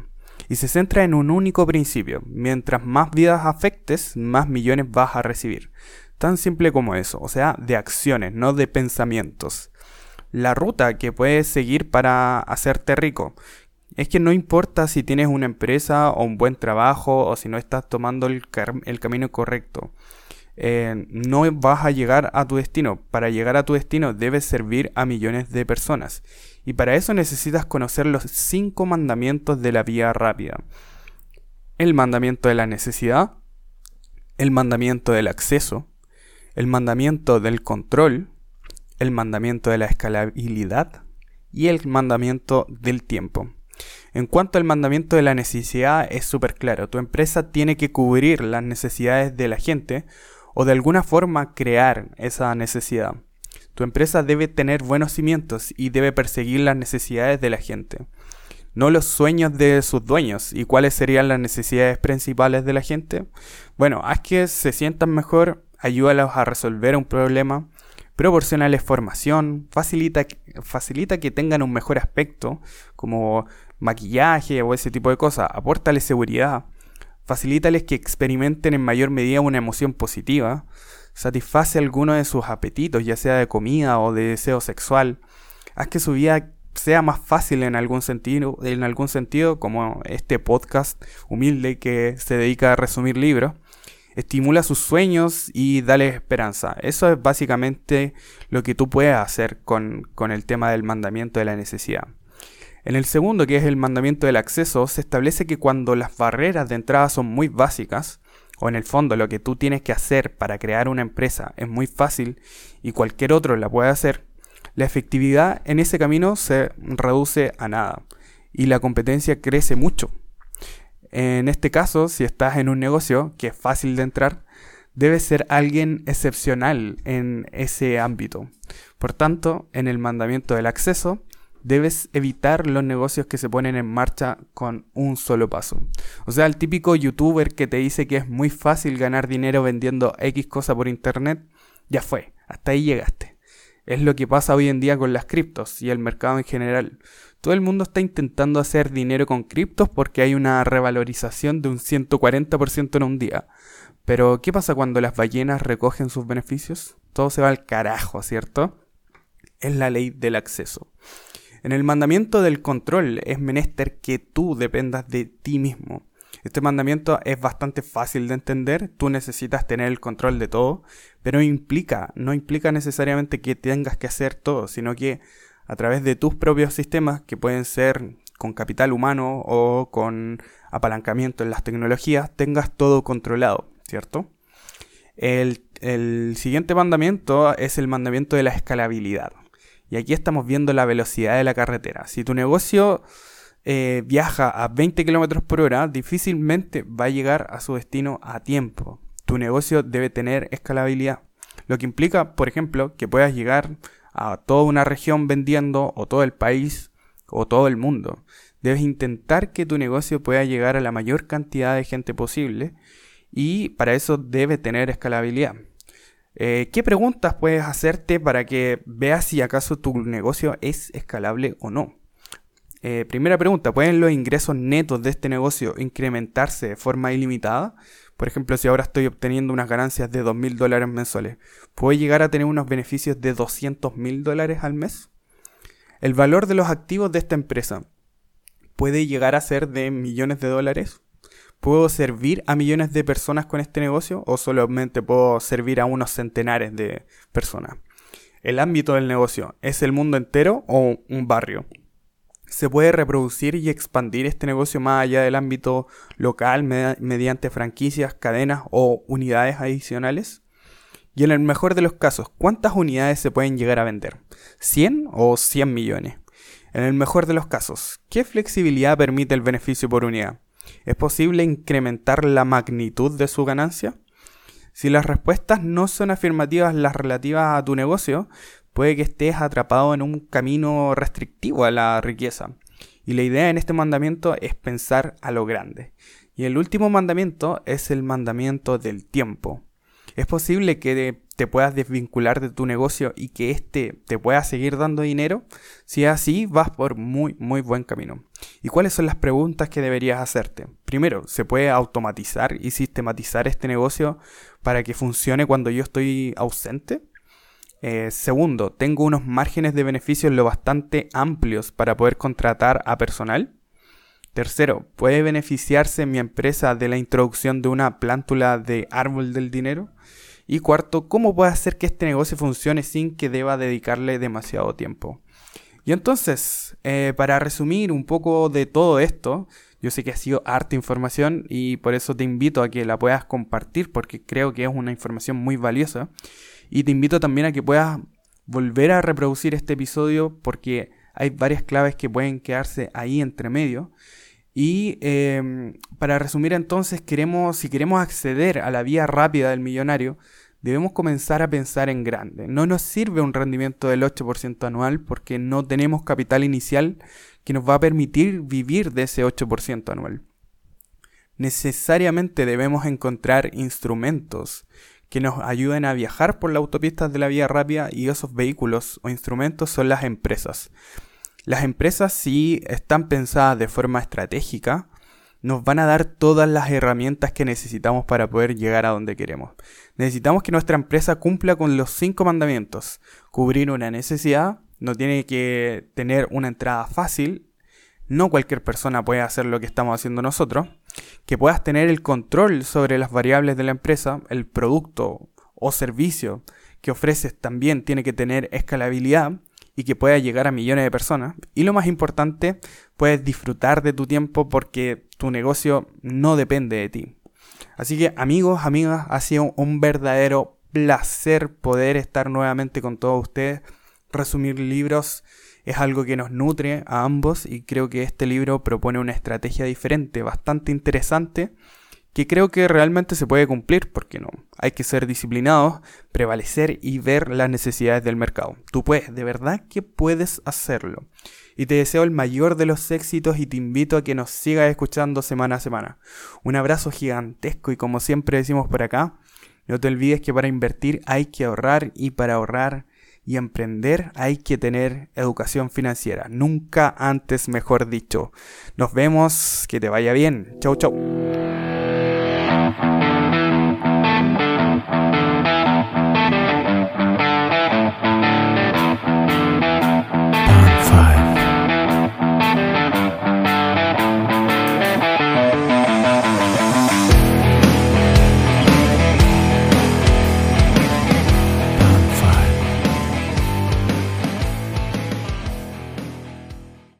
Y se centra en un único principio, mientras más vidas afectes, más millones vas a recibir. Tan simple como eso, o sea, de acciones, no de pensamientos. La ruta que puedes seguir para hacerte rico es que no importa si tienes una empresa o un buen trabajo o si no estás tomando el, camino correcto. Eh, no vas a llegar a tu destino. Para llegar a tu destino debes servir a millones de personas. Y para eso necesitas conocer los cinco mandamientos de la vía rápida. El mandamiento de la necesidad, el mandamiento del acceso, el mandamiento del control, el mandamiento de la escalabilidad y el mandamiento del tiempo. En cuanto al mandamiento de la necesidad es súper claro, tu empresa tiene que cubrir las necesidades de la gente o de alguna forma crear esa necesidad. Tu empresa debe tener buenos cimientos y debe perseguir las necesidades de la gente, no los sueños de sus dueños. ¿Y cuáles serían las necesidades principales de la gente? Bueno, haz que se sientan mejor ayúdalos a resolver un problema, proporcionales formación, facilita, facilita que tengan un mejor aspecto, como maquillaje o ese tipo de cosas, apórtales seguridad, facilítales que experimenten en mayor medida una emoción positiva, satisface alguno de sus apetitos, ya sea de comida o de deseo sexual, haz que su vida sea más fácil en algún sentido, en algún sentido, como este podcast humilde que se dedica a resumir libros estimula sus sueños y dale esperanza. Eso es básicamente lo que tú puedes hacer con, el tema del mandamiento de la necesidad. En el segundo, que es el mandamiento del acceso, se establece que cuando las barreras de entrada son muy básicas, o en el fondo lo que tú tienes que hacer para crear una empresa es muy fácil y cualquier otro la puede hacer, la efectividad en ese camino se reduce a nada y la competencia crece mucho. En este caso, si estás en un negocio que es fácil de entrar, debes ser alguien excepcional en ese ámbito. Por tanto, en el mandamiento del acceso, debes evitar los negocios que se ponen en marcha con un solo paso. O sea, el típico youtuber que te dice que es muy fácil ganar dinero vendiendo X cosa por internet, ya fue, hasta ahí llegaste. Es lo que pasa hoy en día con las criptos y el mercado en general. Todo el mundo está intentando hacer dinero con criptos porque hay una revalorización de un 140% en un día. Pero, ¿qué pasa cuando las ballenas recogen sus beneficios? Todo se va al carajo, ¿cierto? Es la ley del acceso. En el mandamiento del control es menester que tú dependas de ti mismo. Este mandamiento es bastante fácil de entender, tú necesitas tener el control de todo, pero implica, no implica necesariamente que tengas que hacer todo, sino que a través de tus propios sistemas, que pueden ser con capital humano o con apalancamiento en las tecnologías, tengas todo controlado, ¿cierto? El, el siguiente mandamiento es el mandamiento de la escalabilidad. Y aquí estamos viendo la velocidad de la carretera. Si tu negocio eh, viaja a 20 km por hora, difícilmente va a llegar a su destino a tiempo. Tu negocio debe tener escalabilidad. Lo que implica, por ejemplo, que puedas llegar a toda una región vendiendo o todo el país o todo el mundo. Debes intentar que tu negocio pueda llegar a la mayor cantidad de gente posible y para eso debe tener escalabilidad. Eh, ¿Qué preguntas puedes hacerte para que veas si acaso tu negocio es escalable o no? Eh, primera pregunta, ¿pueden los ingresos netos de este negocio incrementarse de forma ilimitada? Por ejemplo, si ahora estoy obteniendo unas ganancias de 2.000 dólares mensuales, ¿puedo llegar a tener unos beneficios de 200.000 dólares al mes? ¿El valor de los activos de esta empresa puede llegar a ser de millones de dólares? ¿Puedo servir a millones de personas con este negocio o solamente puedo servir a unos centenares de personas? ¿El ámbito del negocio es el mundo entero o un barrio? ¿Se puede reproducir y expandir este negocio más allá del ámbito local mediante franquicias, cadenas o unidades adicionales? Y en el mejor de los casos, ¿cuántas unidades se pueden llegar a vender? ¿100 o 100 millones? En el mejor de los casos, ¿qué flexibilidad permite el beneficio por unidad? ¿Es posible incrementar la magnitud de su ganancia? Si las respuestas no son afirmativas las relativas a tu negocio, puede que estés atrapado en un camino restrictivo a la riqueza. Y la idea en este mandamiento es pensar a lo grande. Y el último mandamiento es el mandamiento del tiempo. Es posible que te puedas desvincular de tu negocio y que éste te pueda seguir dando dinero. Si es así, vas por muy, muy buen camino. ¿Y cuáles son las preguntas que deberías hacerte? Primero, ¿se puede automatizar y sistematizar este negocio para que funcione cuando yo estoy ausente? Eh, segundo, ¿tengo unos márgenes de beneficios lo bastante amplios para poder contratar a personal? Tercero, ¿puede beneficiarse mi empresa de la introducción de una plántula de árbol del dinero? Y cuarto, ¿cómo puedo hacer que este negocio funcione sin que deba dedicarle demasiado tiempo? Y entonces, eh, para resumir un poco de todo esto, yo sé que ha sido harta información y por eso te invito a que la puedas compartir porque creo que es una información muy valiosa. Y te invito también a que puedas volver a reproducir este episodio porque hay varias claves que pueden quedarse ahí entre medio. Y em, para resumir entonces, queremos, si queremos acceder a la vía rápida del millonario, debemos comenzar a pensar en grande. No nos sirve un rendimiento del 8% anual porque no tenemos capital inicial que nos va a permitir vivir de ese 8% anual. Necesariamente debemos encontrar instrumentos que nos ayuden a viajar por las autopistas de la vía rápida y esos vehículos o instrumentos son las empresas. Las empresas si están pensadas de forma estratégica, nos van a dar todas las herramientas que necesitamos para poder llegar a donde queremos. Necesitamos que nuestra empresa cumpla con los cinco mandamientos. Cubrir una necesidad, no tiene que tener una entrada fácil, no cualquier persona puede hacer lo que estamos haciendo nosotros, que puedas tener el control sobre las variables de la empresa, el producto o servicio que ofreces también tiene que tener escalabilidad y que pueda llegar a millones de personas. Y lo más importante, puedes disfrutar de tu tiempo porque tu negocio no depende de ti. Así que amigos, amigas, ha sido un verdadero placer poder estar nuevamente con todos ustedes. Resumir libros es algo que nos nutre a ambos y creo que este libro propone una estrategia diferente, bastante interesante que creo que realmente se puede cumplir, porque no, hay que ser disciplinados, prevalecer y ver las necesidades del mercado. Tú puedes, de verdad que puedes hacerlo. Y te deseo el mayor de los éxitos y te invito a que nos sigas escuchando semana a semana. Un abrazo gigantesco y como siempre decimos por acá, no te olvides que para invertir hay que ahorrar y para ahorrar y emprender hay que tener educación financiera. Nunca antes mejor dicho. Nos vemos, que te vaya bien. Chau, chau.